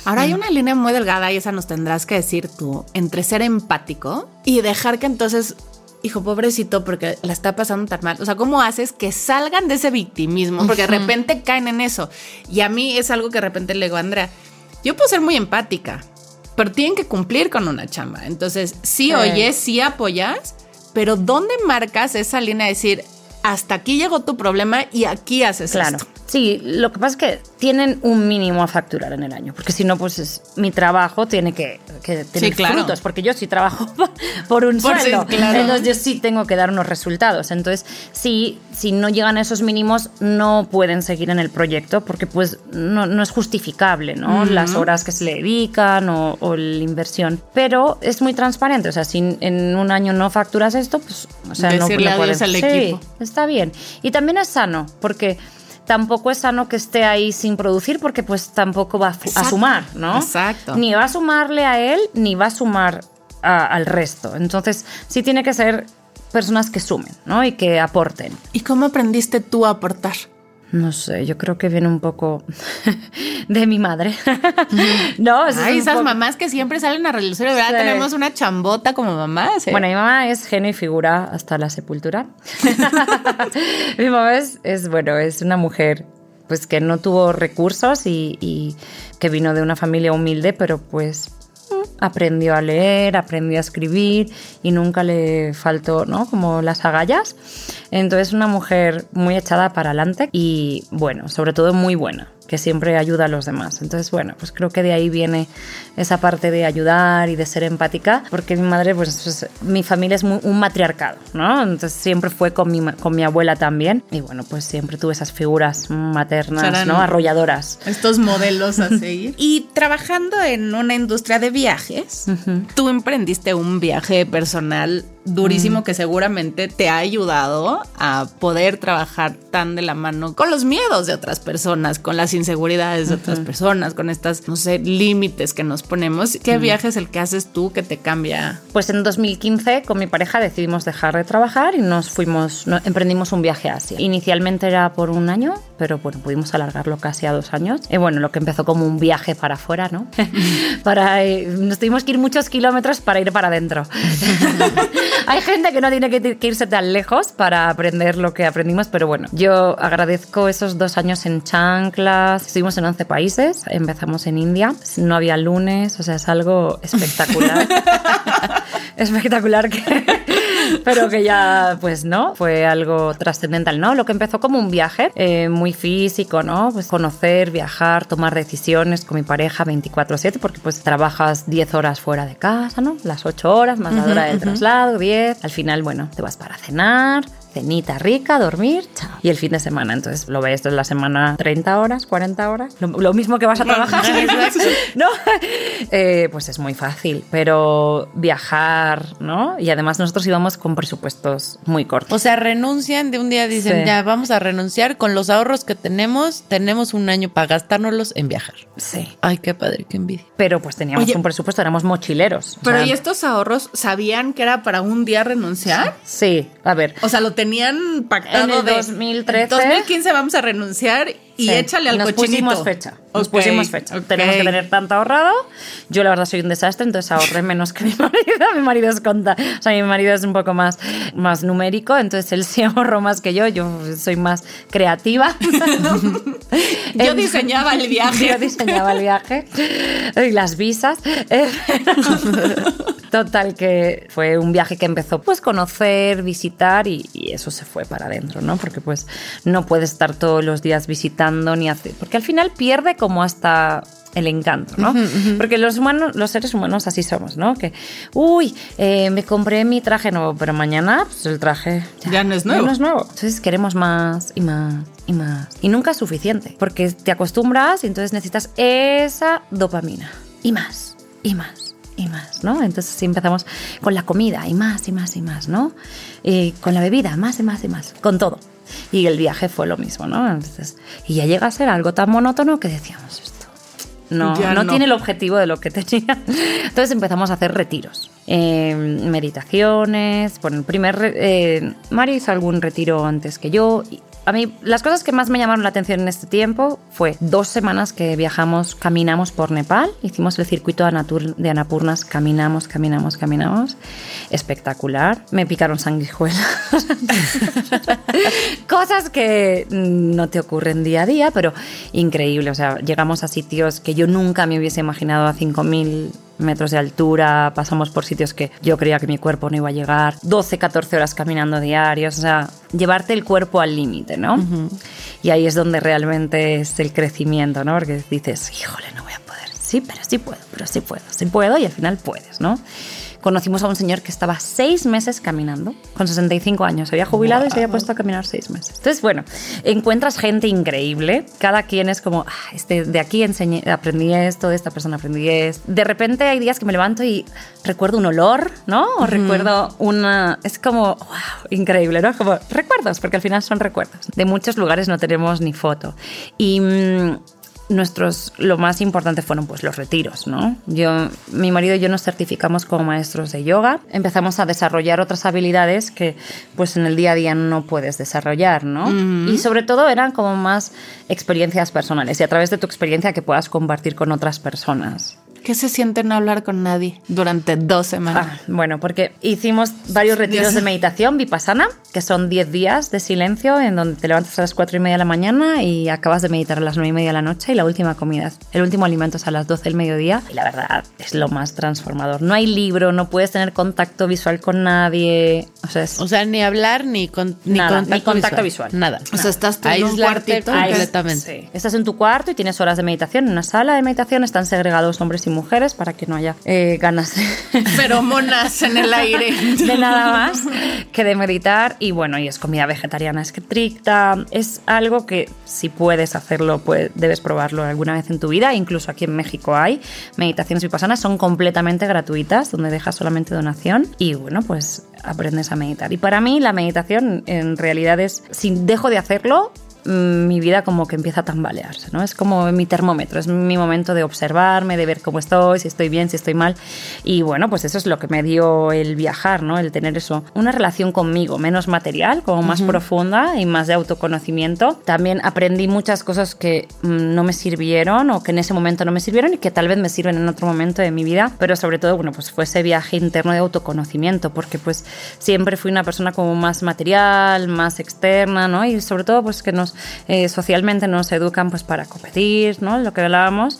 Ahora hay una línea muy delgada y esa nos tendrás que decir tú entre ser empático y dejar que entonces hijo, pobrecito, porque la está pasando tan mal. O sea, ¿cómo haces que salgan de ese victimismo? Porque de repente caen en eso. Y a mí es algo que de repente le digo a Andrea, yo puedo ser muy empática, pero tienen que cumplir con una chamba. Entonces, sí oyes, sí apoyas, pero ¿dónde marcas esa línea de decir, hasta aquí llegó tu problema y aquí haces
claro.
esto?
Sí, lo que pasa es que tienen un mínimo a facturar en el año, porque si no, pues es, mi trabajo tiene que, tener frutos, porque yo sí trabajo por un sueldo, entonces yo sí tengo que dar unos resultados. Entonces, sí, si no llegan a esos mínimos, no pueden seguir en el proyecto, porque pues no, es justificable, ¿no? Las horas que se le dedican o, la inversión. Pero es muy transparente, o sea, si en un año no facturas esto, pues, o sea, no, no
puedes. Al equipo.
está bien. Y también es sano, porque tampoco es sano que esté ahí sin producir porque pues tampoco va a, sumar, ¿no?
Exacto.
Ni va a sumarle a él, ni va a sumar al resto. Entonces, sí tiene que ser personas que sumen, ¿no? Y que aporten.
¿Y cómo aprendiste tú a aportar?
No sé, yo creo que viene un poco de mi madre. no,
Ay, esas mamás que siempre salen a relucir, ¿verdad? Tenemos una chambota como mamá.
Bueno, mi mamá es genio y figura hasta la sepultura. mi mamá es, es, bueno, es una mujer pues que no tuvo recursos y, y que vino de una familia humilde, pero pues aprendió a leer, aprendió a escribir y nunca le faltó, ¿no? Como las agallas. Entonces, una mujer muy echada para adelante y, bueno, sobre todo muy buena que siempre ayuda a los demás. Entonces, bueno, pues creo que de ahí viene esa parte de ayudar y de ser empática, porque mi madre, pues, pues mi familia es muy, un matriarcado, ¿no? Entonces siempre fue con mi, con mi abuela también. Y bueno, pues siempre tuve esas figuras maternas, ¿no? Arrolladoras.
Estos modelos a seguir. y trabajando en una industria de viajes, tú emprendiste un viaje personal durísimo que seguramente te ha ayudado a poder trabajar tan de la mano con los miedos de otras personas, con las inseguridades de otras personas, con estas, no sé, límites que nos ponemos. ¿Qué viaje es el que haces tú que te cambia?
Pues en 2015 con mi pareja decidimos dejar de trabajar y nos fuimos, emprendimos un viaje a Asia. Inicialmente era por un año, pero bueno, pudimos alargarlo casi a dos años. Y bueno, lo que empezó como un viaje para afuera, ¿no? para, eh, nos tuvimos que ir muchos kilómetros para ir para adentro. Hay gente que no tiene que, que irse tan lejos para aprender lo que aprendimos, pero bueno, yo agradezco esos dos años en chanclas. Estuvimos en 11 países, empezamos en India, no había lunes, o sea, es algo espectacular. espectacular que... Pero que ya, pues no, fue algo trascendental, ¿no? Lo que empezó como un viaje eh, muy físico, ¿no? Pues conocer, viajar, tomar decisiones con mi pareja 24/7, porque pues trabajas 10 horas fuera de casa, ¿no? Las 8 horas, más la hora del traslado, 10. Al final, bueno, te vas para cenar, cenita rica, dormir, chao. Y el fin de semana, entonces lo ves en la semana 30 horas, 40 horas, lo, lo mismo que vas a trabajar, ¿no? Eh, pues es muy fácil, pero viajar, ¿no? Y además nosotros íbamos con presupuestos muy cortos.
O sea, renuncian de un día, dicen,
Sí.
ya vamos a renunciar. Con los ahorros que tenemos, tenemos un año para gastárnoslos en viajar.
Sí.
Ay, qué padre, qué envidia.
Pero pues teníamos
Oye.
un presupuesto, éramos mochileros. o
Pero
sea,
¿y estos ahorros sabían que era para un día renunciar?
Sí, a ver.
O sea, lo tenían pactado
En el
de
2013.
en 2015 vamos a renunciar y
Sí.
échale al
nos
cochinito.
pusimos fecha. Nos
Ok,
pusimos fecha.
ok.
Tenemos que tener tanto ahorrado. Yo la verdad soy un desastre, entonces ahorré menos que mi marido. Mi marido es conta, o sea, mi marido es un poco más, más numérico, entonces él sí ahorró más que yo. Yo soy más creativa.
Yo diseñaba el viaje.
Yo diseñaba el viaje y las visas. Total que fue un viaje que empezó pues conocer, visitar y, y eso se fue para adentro, ¿no? Porque pues no puedes estar todos los días visitando ni hacer, porque al final pierde como hasta el encanto, ¿no? Porque los humanos, los seres humanos así somos, ¿no? Que, uy, eh, me compré mi traje nuevo, pero mañana pues, el traje
Ya no es nuevo.
no es nuevo. Entonces queremos más y más y más. Y nunca es suficiente, porque te acostumbras y entonces necesitas esa dopamina. Y más, y más, y más, ¿no? Entonces sí empezamos con la comida, y más, y más, y más, ¿no? Y con la bebida, más y más y más, con todo. Y el viaje fue lo mismo, ¿no? Entonces, y ya llega a ser algo tan monótono que decíamos esto. No, no. tiene el objetivo de lo que tenía. Entonces empezamos a hacer retiros, eh, meditaciones. Bueno, el primer. eh, Mario hizo algún retiro antes que yo. A mí, las cosas que más me llamaron la atención en este tiempo fue dos semanas que viajamos, caminamos por Nepal, hicimos el circuito de Anapurnas, caminamos, caminamos, caminamos. Espectacular. Me picaron sanguijuelas. Cosas que no te ocurren día a día, pero increíble. O sea, llegamos a sitios que yo nunca me hubiese imaginado a 5.000 metros de altura, pasamos por sitios que yo creía que mi cuerpo no iba a llegar, 12, 14 horas caminando diarios, o sea, llevarte el cuerpo al límite, ¿no? Y ahí es donde realmente es el crecimiento, ¿no? Porque dices, híjole, no voy a poder. Sí, pero sí puedo, pero sí puedo, sí puedo y al final puedes, ¿no? Conocimos a un señor que estaba seis meses caminando, con 65 años, se había jubilado y se había puesto a caminar seis meses. Entonces, bueno, encuentras gente increíble, cada quien es como, "Ah, este, de aquí enseñé, aprendí esto, de esta persona aprendí esto. De repente hay días que me levanto y recuerdo un olor, ¿no? O recuerdo una... Es como, wow, increíble, ¿no? Como recuerdos, porque al final son recuerdos. De muchos lugares no tenemos ni foto. Y... mm, nuestros lo más importante fueron pues los retiros, ¿no? Yo, mi marido y yo nos certificamos como maestros de yoga, empezamos a desarrollar otras habilidades que pues en el día a día no puedes desarrollar, ¿no? Y sobre todo eran como más experiencias personales y a través de tu experiencia que puedas compartir con otras personas.
¿Qué se siente no hablar con nadie durante dos semanas?
Ah, bueno, porque hicimos varios retiros de meditación vipassana, que son 10 días de silencio en donde te levantas a las 4 y media de la mañana y acabas de meditar a las 9 y media de la noche y la última comida, es- el último alimento es a las 12 del mediodía y la verdad es lo más transformador. No hay libro, no puedes tener contacto visual con nadie, o sea, es...
O sea, ni hablar ni, con- ni
Nada,
contacto,
ni contacto visual.
Nada.
O sea, estás tú en un cuartito.
Completamente.
sí. Estás en tu cuarto y tienes horas de meditación, en una sala de meditación están segregados hombres y mujeres para que no haya eh, ganas de,
Feromonas en el aire.
de nada más que de meditar. Y bueno, y es comida vegetariana estricta. Es algo que si puedes hacerlo, pues debes probarlo alguna vez en tu vida. Incluso aquí en México hay meditaciones vipassanas, son completamente gratuitas, donde dejas solamente donación. Y bueno, pues aprendes a meditar. Y para mí la meditación en realidad es, si dejo de hacerlo, mi vida como que empieza a tambalearse, ¿no? Es como mi termómetro, es mi momento de observarme, de ver cómo estoy, si estoy bien, si estoy mal. Y bueno, pues eso es lo que me dio el viajar, ¿no? El tener eso, una relación conmigo, menos material, como más profunda y más de autoconocimiento. También aprendí muchas cosas que mm, no me sirvieron o que en ese momento no me sirvieron y que tal vez me sirven en otro momento de mi vida, pero sobre todo, bueno, pues fue ese viaje interno de autoconocimiento, porque pues siempre fui una persona como más material, más externa, ¿no? Y sobre todo, pues que nos eh, socialmente nos educan pues para competir, ¿no? Lo que hablábamos.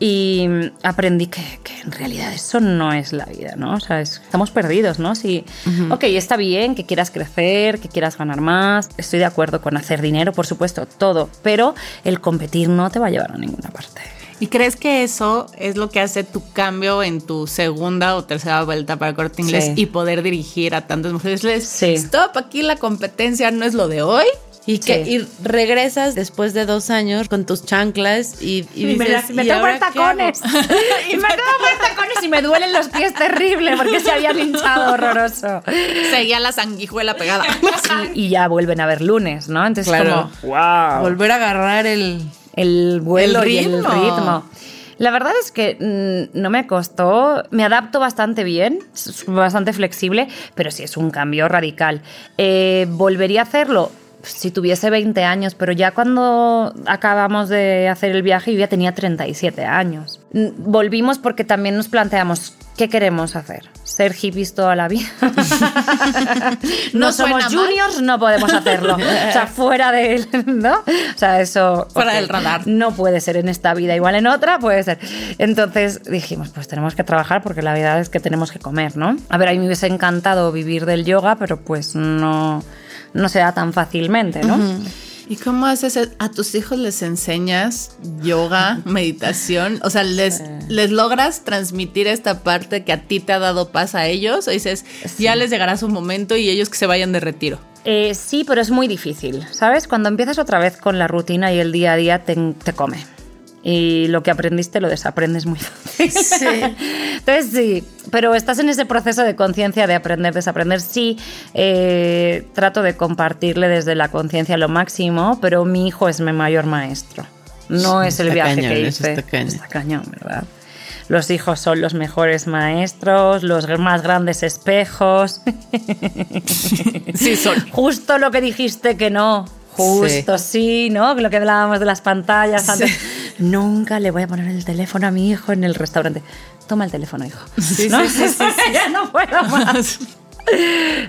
Y aprendí que, que en realidad eso no es la vida, ¿no? O sea, es- estamos perdidos, ¿no? Si, ok, está bien que quieras crecer, que quieras ganar más, estoy de acuerdo con hacer dinero, por supuesto, todo, pero el competir no te va a llevar a ninguna parte.
¿Y crees que eso es lo que hace tu cambio en tu segunda o tercera vuelta para corte inglés
Sí.
y poder dirigir a tantas mujeres? Les,
Sí.
Stop, aquí la competencia no es lo de hoy.
Y que
Sí.
y regresas después de dos años con tus chanclas y, y
Y me, las- me
¿y
tengo
ahora
por
qué hago?"
tacones. y me tengo por tacones y me duelen los pies terrible porque se habían hinchado horroroso.
Seguía la sanguijuela pegada.
Y, y ya vuelven a ver lunes, ¿no? Entonces
Claro.
como, wow.
Volver a agarrar el...
el vuelo
El
y el
ritmo.
La verdad es que mm, no me costó, me adapto bastante bien, es bastante flexible, pero sí es un cambio radical. Eh, ¿Volvería a hacerlo? Si tuviese 20 años, pero ya cuando acabamos de hacer el viaje yo ya tenía 37 años. Volvimos porque también nos planteamos, ¿qué queremos hacer? ¿Ser hippies toda la vida? no,
No
somos
mal.
juniors, no podemos hacerlo. O sea, fuera de... ¿no? O sea, eso...
Fuera del radar.
No puede ser en esta vida, igual en otra puede ser. Entonces dijimos, pues tenemos que trabajar porque la verdad es que tenemos que comer, ¿no? A ver, a mí me hubiese encantado vivir del yoga, pero pues no, no se da tan fácilmente, ¿no?
¿Y cómo haces? ¿A tus hijos les enseñas yoga, meditación? O sea, ¿les, ¿les logras transmitir esta parte que a ti te ha dado paz a ellos? O dices, ya les llegará su momento y ellos que se vayan de retiro.
Eh, sí, pero es muy difícil, ¿sabes? Cuando empiezas otra vez con la rutina y el día a día te, te come. Y lo que aprendiste lo desaprendes muy fácil. Entonces sí, pero estás en ese proceso de conciencia de aprender, desaprender. Sí, eh, trato de compartirle desde la conciencia lo máximo, pero mi hijo es mi mayor maestro. No
Sí,
es el
está
viaje
cañón,
que hice.
está cañón.
cañón, ¿verdad? Los hijos son los mejores maestros, los más grandes espejos.
Sí, son.
Justo lo que dijiste que no. Justo sí, ¿no? Lo que hablábamos de las pantallas antes. Nunca le voy a poner el teléfono a mi hijo en el restaurante. Toma el teléfono, hijo. ¿No? ya no puedo más.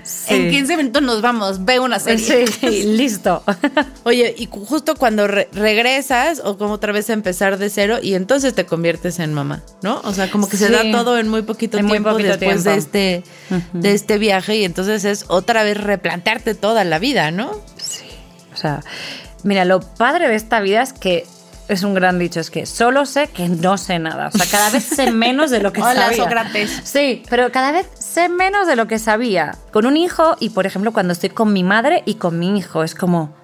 Sí.
En 15 minutos nos vamos, ve una serie.
Sí, listo.
Oye, y justo cuando re- regresas o como otra vez a empezar de cero y entonces te conviertes en mamá, ¿no? O sea, como que se
Sí.
da todo en muy poquito
En muy
tiempo
poquito
después de este de este viaje y entonces es otra vez replantearte toda la vida, ¿no?
O sea, mira, lo padre de esta vida es que es un gran dicho, es que solo sé que no sé nada. O sea, cada vez sé menos de lo que
Hola,
sabía.
Sócrates.
Sí, pero cada vez sé menos de lo que sabía. Con un hijo y, por ejemplo, cuando estoy con mi madre y con mi hijo, es como,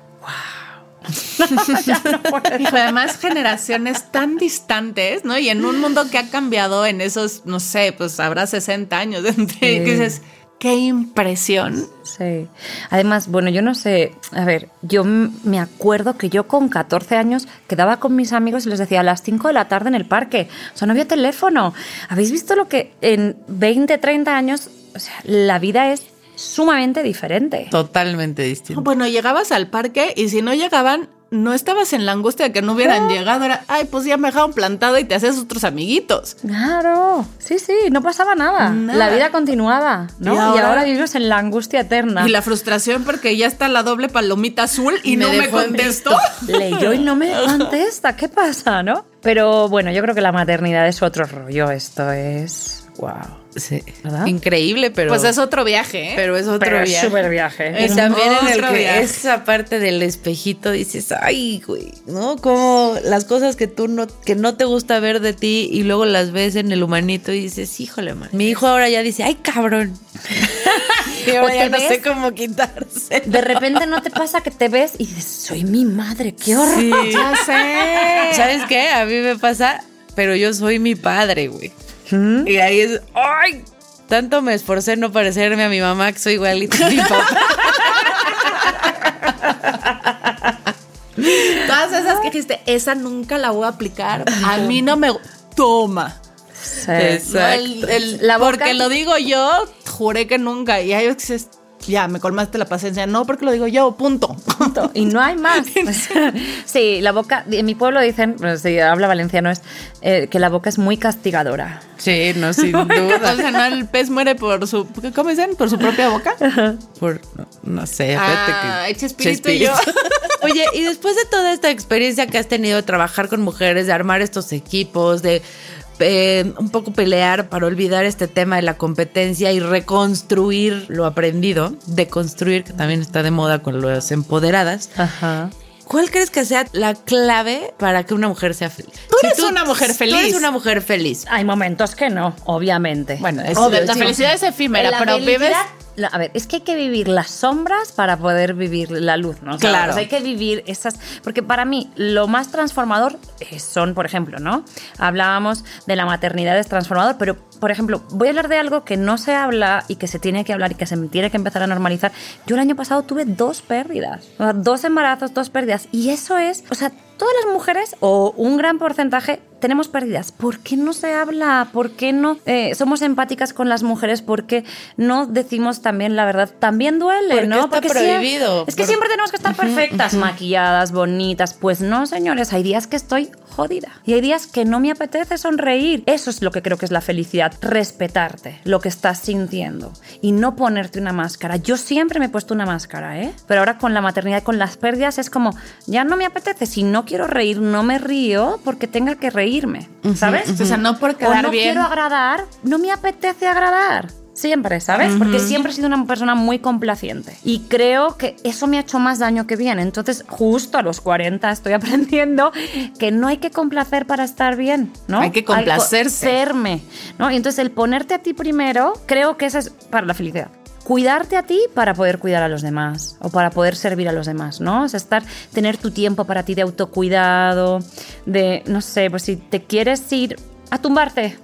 Hijo, además generaciones tan distantes, ¿no? Y en un mundo que ha cambiado en esos, no sé, pues habrá 60 años, entre, que dices, qué impresión.
Sí. Además, bueno, yo no sé, a ver, yo me acuerdo que yo con 14 años quedaba con mis amigos y les decía a las 5 de la tarde en el parque. O sea, no había teléfono. ¿Habéis visto lo que en 20, 30 años, o sea, la vida es sumamente diferente?
Totalmente distinto.
Bueno, llegabas al parque y si no llegaban, no estabas en la angustia de que no hubieran llegado. Era, ay, pues ya me dejaron plantado y te haces otros amiguitos.
Claro, sí, sí, no pasaba nada.
Nada.
La vida continuaba, ¿no?
Y
Y
ahora-
ahora, vivimos en la angustia eterna.
Y la frustración porque ya está la doble palomita azul y
Me
no me contestó.
Leyó y no me contesta, ¿qué pasa, no? Pero bueno, yo creo que la maternidad es otro rollo, esto es Wow.
Sí.
¿Verdad?
Increíble, pero.
Pues es otro viaje, ¿eh?
pero es otro
Pero es
viaje.
súper viaje.
Y
Es
también en el que
viaje.
esa parte del espejito dices, ay, güey, ¿no? Como las cosas que tú no, que no te gusta ver de ti y luego las ves en el humanito y dices, híjole, man. Mi hijo ahora ya dice, ay, cabrón. y
O
ahora
te
ya no
ves-
sé cómo quitarse.
De repente no te pasa que te ves y dices, soy mi madre, qué horror.
Sí.
Ya sé.
¿Sabes qué? A mí me pasa, pero yo soy mi padre, güey.
¿Mm?
Y ahí es, ay, tanto me esforcé en no parecerme a mi mamá que soy igualita a mi papá.
Todas esas que dijiste, esa nunca la voy a aplicar. A mí no me. Toma.
Sí.
Exacto.
No, el- el-
La boca-
porque lo digo yo, juré que nunca. Y hay veces que dices, ya, me colmaste la paciencia. No, porque lo digo yo, punto.
Punto. Y no hay más. sí, la boca, en mi pueblo dicen, bueno, si habla valenciano, es eh, que la boca es muy castigadora.
Sí, no, sin
o
duda.
sea, no, el pez muere por su. ¿Cómo dicen? Por su propia boca.
Por, no, no sé,
Ah,
fíjate que-
Chespirito y yo.
Oye, y después de toda esta experiencia que has tenido de trabajar con mujeres, de armar estos equipos, de eh, un poco pelear para olvidar este tema de la competencia y reconstruir lo aprendido, de construir, que también está de moda con las empoderadas,
Ajá.
¿cuál crees que sea la clave para que una mujer sea feliz?
Tú eres una mujer
Tú eres
feliz.
una mujer feliz.
Hay momentos que no, obviamente.
Bueno, es,
Obvio,
la
sí.
felicidad es efímera,
La
pero
felicidad-
vives.
A ver, es que hay que vivir las sombras para poder vivir la luz, ¿no? O sea,
Claro.
o sea, hay que vivir esas. Porque para mí, lo más transformador eh, son, por ejemplo, ¿no? Hablábamos de la maternidad es transformador, pero, por ejemplo, voy a hablar de algo que no se habla y que se tiene que hablar y que se tiene que empezar a normalizar. Yo el año pasado tuve dos pérdidas, o sea, dos embarazos, dos pérdidas. Y eso es, o sea, todas las mujeres, o un gran porcentaje, tenemos pérdidas. ¿Por qué no se habla? ¿Por qué no eh, somos empáticas con las mujeres? ¿Por qué no decimos también la verdad? También duele,
Porque
¿no?
está prohibido.
es que
Por-
siempre tenemos que estar perfectas, maquilladas, bonitas. Pues no, señores, hay días que estoy jodida. Y hay días que no me apetece sonreír. Eso es lo que creo que es la felicidad. Respetarte lo que estás sintiendo y no ponerte una máscara. Yo siempre me he puesto una máscara, ¿eh? Pero ahora con la maternidad y con las pérdidas es como, ya no me apetece. Si no quiero reír, no me río porque tenga que reírme, ¿sabes?
O sea, no por
o
quedar
no
bien.
quiero agradar, no me apetece agradar. Siempre, ¿sabes? Porque siempre he sido una persona muy complaciente. Y creo que eso me ha hecho más daño que bien. Entonces, justo a los 40 estoy aprendiendo que no hay que complacer para estar bien, ¿no?
Hay que complacerse.
serme, ¿no? Y entonces el ponerte a ti primero, creo que eso es para la felicidad. Cuidarte a ti para poder cuidar a los demás o para poder servir a los demás, ¿no? O sea, estar, tener tu tiempo para ti de autocuidado, de, no sé, pues si te quieres ir a tumbarte,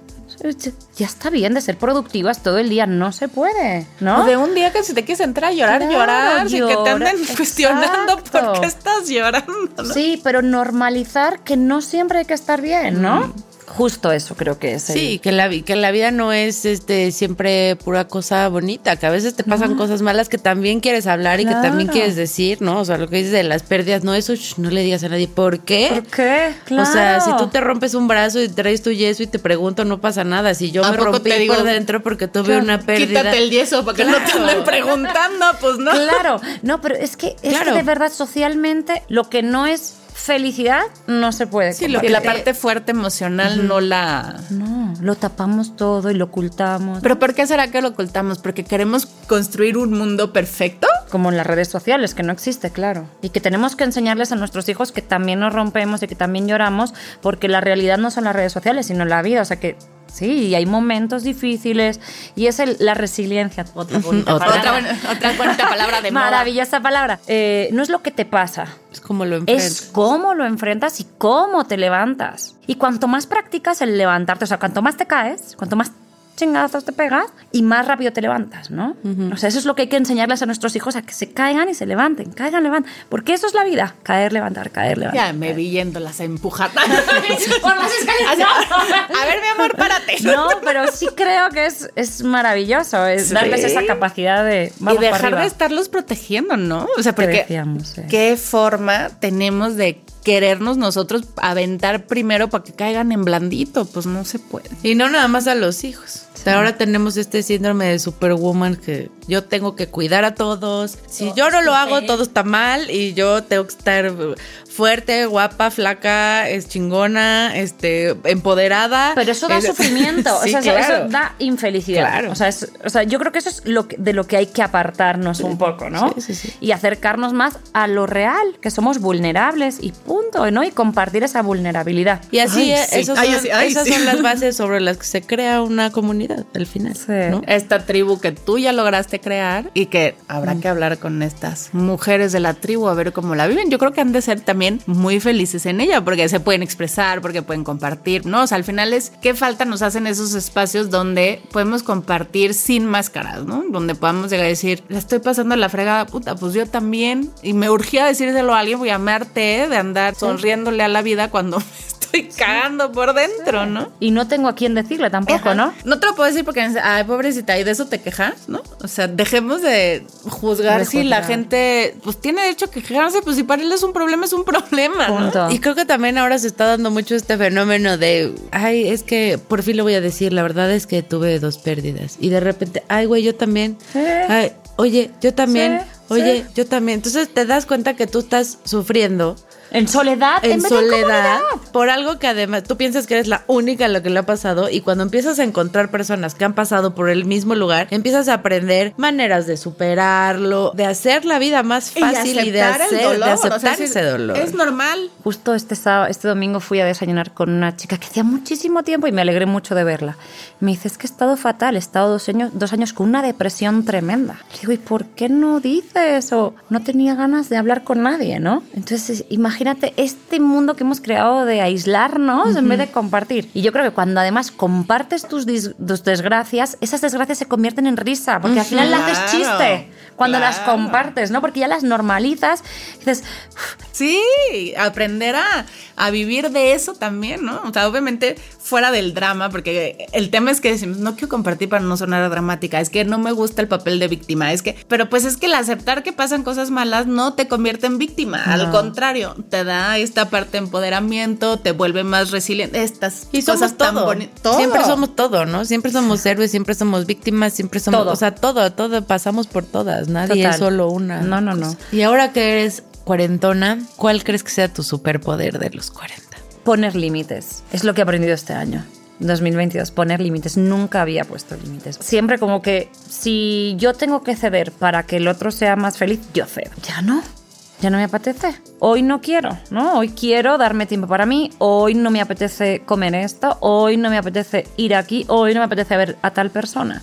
ya está bien de ser productivas todo el día, no se puede, ¿no?
O de un día que si te quieres entrar a llorar,
Claro,
llorar, sin que te
llora-
anden cuestionando
Exacto.
por qué estás llorando. ¿no?
Sí, pero normalizar que no siempre hay que estar bien, ¿no? Justo eso creo que es. el-
Sí, que la, que la vida no es este siempre pura cosa bonita, que a veces te pasan cosas malas que también quieres hablar y que también quieres decir, ¿no? O sea, lo que dices de las pérdidas, no, eso no le digas a nadie. ¿Por qué?
¿Por qué? Claro.
O sea, si tú te rompes un brazo y traes tu yeso y te pregunto, no pasa nada. Si yo
¿A
me rompí
te digo,
por dentro porque tuve una pérdida.
Quítate el yeso para que no te anden preguntando, pues no.
Claro, no, pero es que, es
Claro.
que de verdad socialmente lo que no es felicidad no se puede.
Sí, lo que la parte fuerte emocional no la...
No, lo tapamos todo y lo ocultamos.
¿Pero por qué será que lo ocultamos? ¿Porque queremos construir un mundo perfecto?
como en las redes sociales, que no existe, claro. Y que tenemos que enseñarles a nuestros hijos que también nos rompemos y que también lloramos, porque la realidad no son las redes sociales, sino la vida. O sea que sí, y hay momentos difíciles y es el- la resiliencia. Otra bonita
Otra-
palabra.
Otra, buena- otra bonita palabra de moda.
Maravillosa palabra. Eh, no es lo que te pasa,
Es como lo enfrentas.
es cómo lo enfrentas y cómo te levantas. Y cuanto más practicas el levantarte, o sea, cuanto más te caes, cuanto más chingazos te pegas y más rápido te levantas, ¿no? O sea, eso es lo que hay que enseñarles a nuestros hijos, a que se caigan y se levanten, caigan, levanten. Porque eso es la vida, caer, levantar, caer, levantar.
Ya me vi yéndolas a empujar. Por las escaleras. A ver, mi amor, párate.
No, pero sí creo que es, es maravilloso, es
Sí.
darles esa capacidad de...
y
Vamos
dejar de estarlos protegiendo, ¿no? O sea,
Que
porque
decíamos, eh.
¿qué forma tenemos de querernos nosotros aventar primero para que caigan en blandito? Pues no se puede.
Y no nada más a los hijos. Sea, ahora tenemos este síndrome de superwoman que yo tengo que cuidar a todos. Si yo no lo hago, todo está mal y yo tengo que estar fuerte, guapa, flaca, es chingona, este, empoderada.
Pero eso da
Es-
sufrimiento,
Sí,
o sea, eso-
claro.
eso da infelicidad.
Claro.
O, sea, es- o sea, yo creo que eso es lo que- de lo que hay que apartarnos un poco, ¿no?
Sí, sí, sí.
Y acercarnos más a lo real, que somos vulnerables y punto, ¿no? Y compartir esa vulnerabilidad.
Y así,
Ay,
eh,
sí.
esos
Ay,
son-
así- ay,
esas
sí.
son las bases sobre las que se crea una comunidad al final.
Sí.
¿no?
Esta tribu que tú ya lograste crear y que habrá que hablar con estas mujeres de la tribu a ver cómo la viven. Yo creo que han de ser también muy felices en ella porque se pueden expresar, porque pueden compartir, ¿no? O sea, al final es qué falta nos hacen esos espacios donde podemos compartir sin máscaras, ¿no? Donde podamos llegar a decir, la estoy pasando la fregada, puta, pues yo también. Y me urgía decírselo a alguien, voy a amarte de andar sonriéndole a la vida cuando me estoy cagando por dentro, ¿no?
Y no tengo a quién decirle tampoco,
Ajá.
¿no?
No te lo puedo decir porque, ay, pobrecita, y de eso te quejas, ¿no? O sea, dejemos de juzgar
De
si la gente, pues tiene derecho a quejarse, pues si para él es un problema, es un problema, ¿no?
Punto.
Y creo que también ahora se está dando mucho este fenómeno de, ay, es que por fin lo voy a decir, la verdad es que tuve dos pérdidas. Y de repente, ay, güey, yo también. Ay, oye, yo también.
Sí,
Oye, yo también. Entonces te das cuenta que tú estás sufriendo
En soledad,
en
vez de
soledad por algo que además tú piensas que eres la única a la que le ha pasado y cuando empiezas a encontrar personas que han pasado por el mismo lugar, empiezas a aprender maneras de superarlo, de hacer la vida más fácil y, de,
aceptar el
hacer,
dolor,
de
o sea,
aceptar
es
ese dolor.
Es normal.
Justo este sábado, este domingo fui a desayunar con una chica que hacía muchísimo tiempo y me alegré mucho de verla. Me dice, es que he estado fatal, he estado dos años, dos años con una depresión tremenda. Le digo, ¿y por qué no dices? O no tenía ganas de hablar con nadie, ¿no? Entonces, imagínate este mundo que hemos creado de aislarnos en vez de compartir. Y yo creo que cuando además compartes tus, tus desgracias, esas desgracias se convierten en risa, porque al final las haces chiste cuando las compartes, ¿no? Porque ya las normalizas y dices,
Sí, aprender a, a vivir de eso también, ¿no? O sea, obviamente fuera del drama, porque el tema es que decimos, no quiero compartir para no sonar dramática, es que no me gusta el papel de víctima, es que, pero pues es que el aceptar que pasan cosas malas no te convierte en víctima, al contrario, te da esta parte de empoderamiento, te vuelve más resiliente, estas
Y somos
cosas tan
todo.
bonitas.
Siempre somos todo, ¿no? Siempre somos héroes, siempre somos víctimas, siempre somos.
Todo.
O sea, todo, todo, pasamos por todas. Nadie
Total.
es solo una.
No, no, no.
Y ahora que eres cuarentona, ¿cuál crees que sea tu superpoder de los 40?
poner límites. Es lo que he aprendido este año. 2022, poner límites. Nunca había puesto límites. Siempre como que si yo tengo que ceder para que el otro sea más feliz, yo cedo. Ya no. Ya no me apetece. Hoy no quiero, ¿no? Hoy quiero darme tiempo para mí. Hoy no me apetece comer esto. Hoy no me apetece ir aquí. Hoy no me apetece ver a tal persona.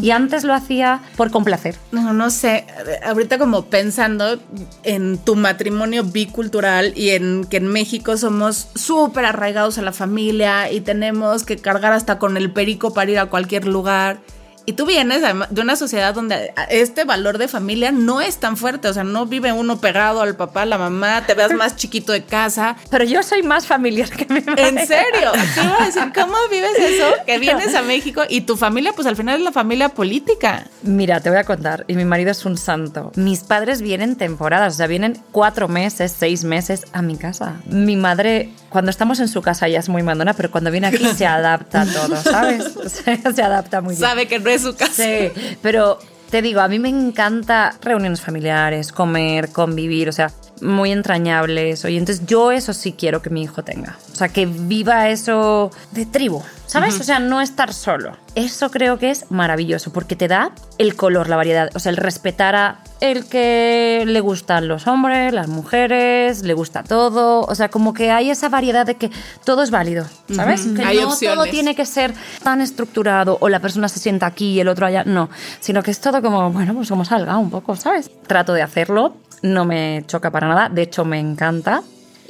Y antes lo hacía por complacer.
No, no sé. Ahorita como pensando en tu matrimonio bicultural y en que en México somos súper arraigados a la familia y tenemos que cargar hasta con el perico para ir a cualquier lugar. Y tú vienes de una sociedad donde este valor de familia no es tan fuerte, o sea, no vive uno pegado al papá, a la mamá, te ves más chiquito de casa.
Pero yo soy más familiar que mi madre.
En serio, te iba a decir, ¿cómo vives eso? Que vienes a México y tu familia, pues al final es la familia política.
Mira, te voy a contar, y mi marido es un santo. Mis padres vienen temporadas, o sea, vienen cuatro meses, seis meses a mi casa. Mi madre, cuando estamos en su casa, ya es muy mandona, pero cuando viene aquí se adapta a todo, ¿sabes? O sea, se adapta muy bien.
Sabe que no es su casa.
Sí, pero te digo, a mí me encanta reuniones familiares, comer, convivir, o sea, muy entrañables. Oye, entonces yo eso sí quiero que mi hijo tenga. O sea, que viva eso de tribu, ¿sabes? O sea, no estar solo. Eso creo que es maravilloso porque te da el color, la variedad. O sea, el respetar a el que le gustan los hombres, las mujeres, le gusta todo. O sea, como que hay esa variedad de que todo es válido, ¿sabes? Que
Hay
no todo
opciones.
tiene que ser tan estructurado o la persona se sienta aquí y el otro allá. No, sino que es todo como, bueno, pues como salga un poco, ¿sabes? Trato de hacerlo, no me choca para nada, de hecho me encanta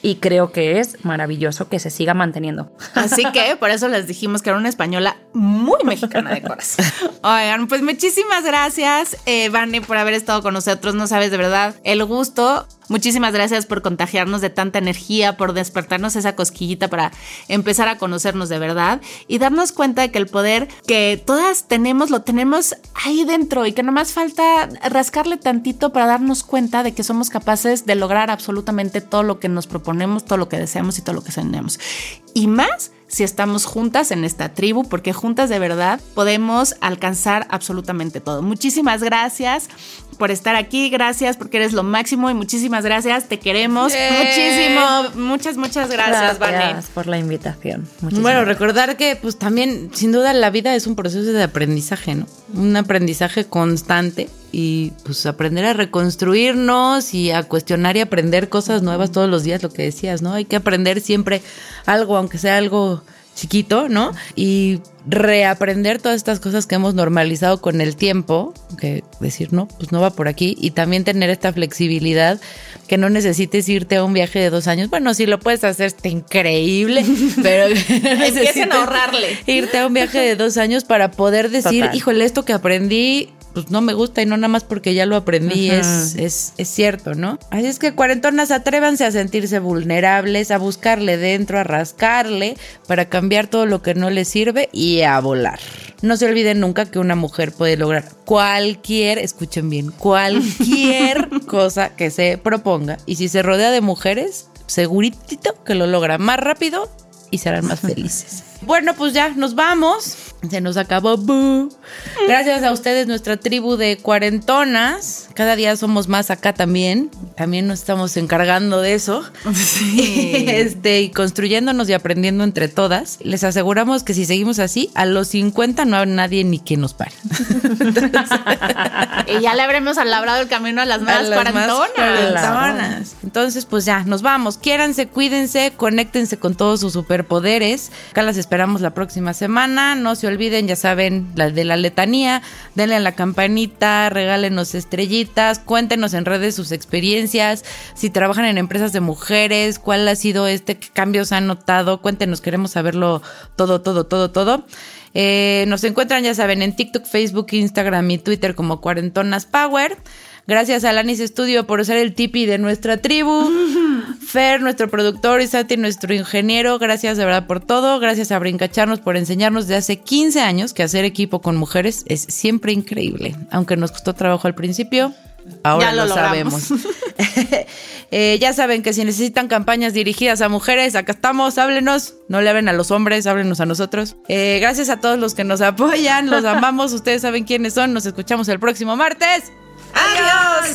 y creo que es maravilloso que se siga manteniendo.
Así que por eso les dijimos que era una española muy mexicana de corazón. Oigan, pues muchísimas gracias, eh, Vane, por haber estado con nosotros. No sabes de verdad el gusto. Muchísimas gracias por contagiarnos de tanta energía, por despertarnos esa cosquillita para empezar a conocernos de verdad y darnos cuenta de que el poder que todas tenemos lo tenemos ahí dentro y que nomás falta rascarle tantito para darnos cuenta de que somos capaces de lograr absolutamente todo lo que nos proponemos, todo lo que deseamos y todo lo que soñamos. Y más si estamos juntas en esta tribu, porque juntas de verdad podemos alcanzar absolutamente todo. Muchísimas gracias por estar aquí, gracias porque eres lo máximo y muchísimas gracias, te queremos muchísimo. Muchas, muchas gracias,
Gracias por la invitación. Muchísimas
Bueno, recordar que pues también, sin duda, la vida es un proceso de aprendizaje, ¿no? Un aprendizaje constante y pues aprender a reconstruirnos y a cuestionar y aprender cosas nuevas todos los días, lo que decías, ¿no? Hay que aprender siempre algo, aunque sea algo chiquito, ¿no? Y reaprender todas estas cosas que hemos normalizado con el tiempo, que decir, no, pues no va por aquí, y también tener esta flexibilidad que no necesites irte a un viaje de dos años. Bueno, si lo puedes hacer, está increíble, pero
Empiecen a ahorrarle.
irte a un viaje de dos años para poder decir,
Total.
híjole, esto que aprendí, pues no me gusta y no nada más porque ya lo aprendí, es, es, es cierto, ¿no? Así es que cuarentonas, atrévanse a sentirse vulnerables, a buscarle dentro, a rascarle para cambiar todo lo que no les sirve y a volar. No se olviden nunca que una mujer puede lograr cualquier, escuchen bien, cualquier cosa que se proponga. Y si se rodea de mujeres, seguritito que lo logra más rápido y serán más felices. Bueno, pues ya nos vamos. Se nos acabó. Gracias a ustedes, nuestra tribu de cuarentonas. Cada día somos más acá también. También nos estamos encargando de eso. Este, y construyéndonos y aprendiendo entre todas. Les aseguramos que si seguimos así, a los 50 no habrá nadie ni que nos pare.
Y ya le habremos labrado el camino a las más
A las más
cuarentonas.
cuarentonas. Entonces, pues ya, nos vamos. Quiéranse, cuídense, conéctense con todos sus superpoderes. Acá las esperamos la próxima semana. No se olviden, ya saben, la de la letanía. Denle a la campanita, regálenos estrellitas, cuéntenos en redes sus experiencias. Si trabajan en empresas de mujeres, cuál ha sido este, qué cambios han notado. Cuéntenos, queremos saberlo todo, todo, todo, todo. Eh, nos encuentran, ya saben, en TikTok, Facebook, Instagram y Twitter como Cuarentonas Power. Gracias a Lanis Studio por ser el tipi de nuestra tribu. Fer, nuestro productor, y Sati, nuestro ingeniero. Gracias de verdad por todo. Gracias a Brincacharnos por enseñarnos de hace 15 años que hacer equipo con mujeres es siempre increíble. Aunque nos costó trabajo al principio, ahora
Ya lo
sabemos. Eh, ya saben que si necesitan campañas dirigidas a mujeres, acá estamos, háblenos. No le hablen a los hombres, háblenos a nosotros. Eh, gracias a todos los que nos apoyan, los amamos. Ustedes saben quiénes son. Nos escuchamos el próximo martes. ¡Adiós!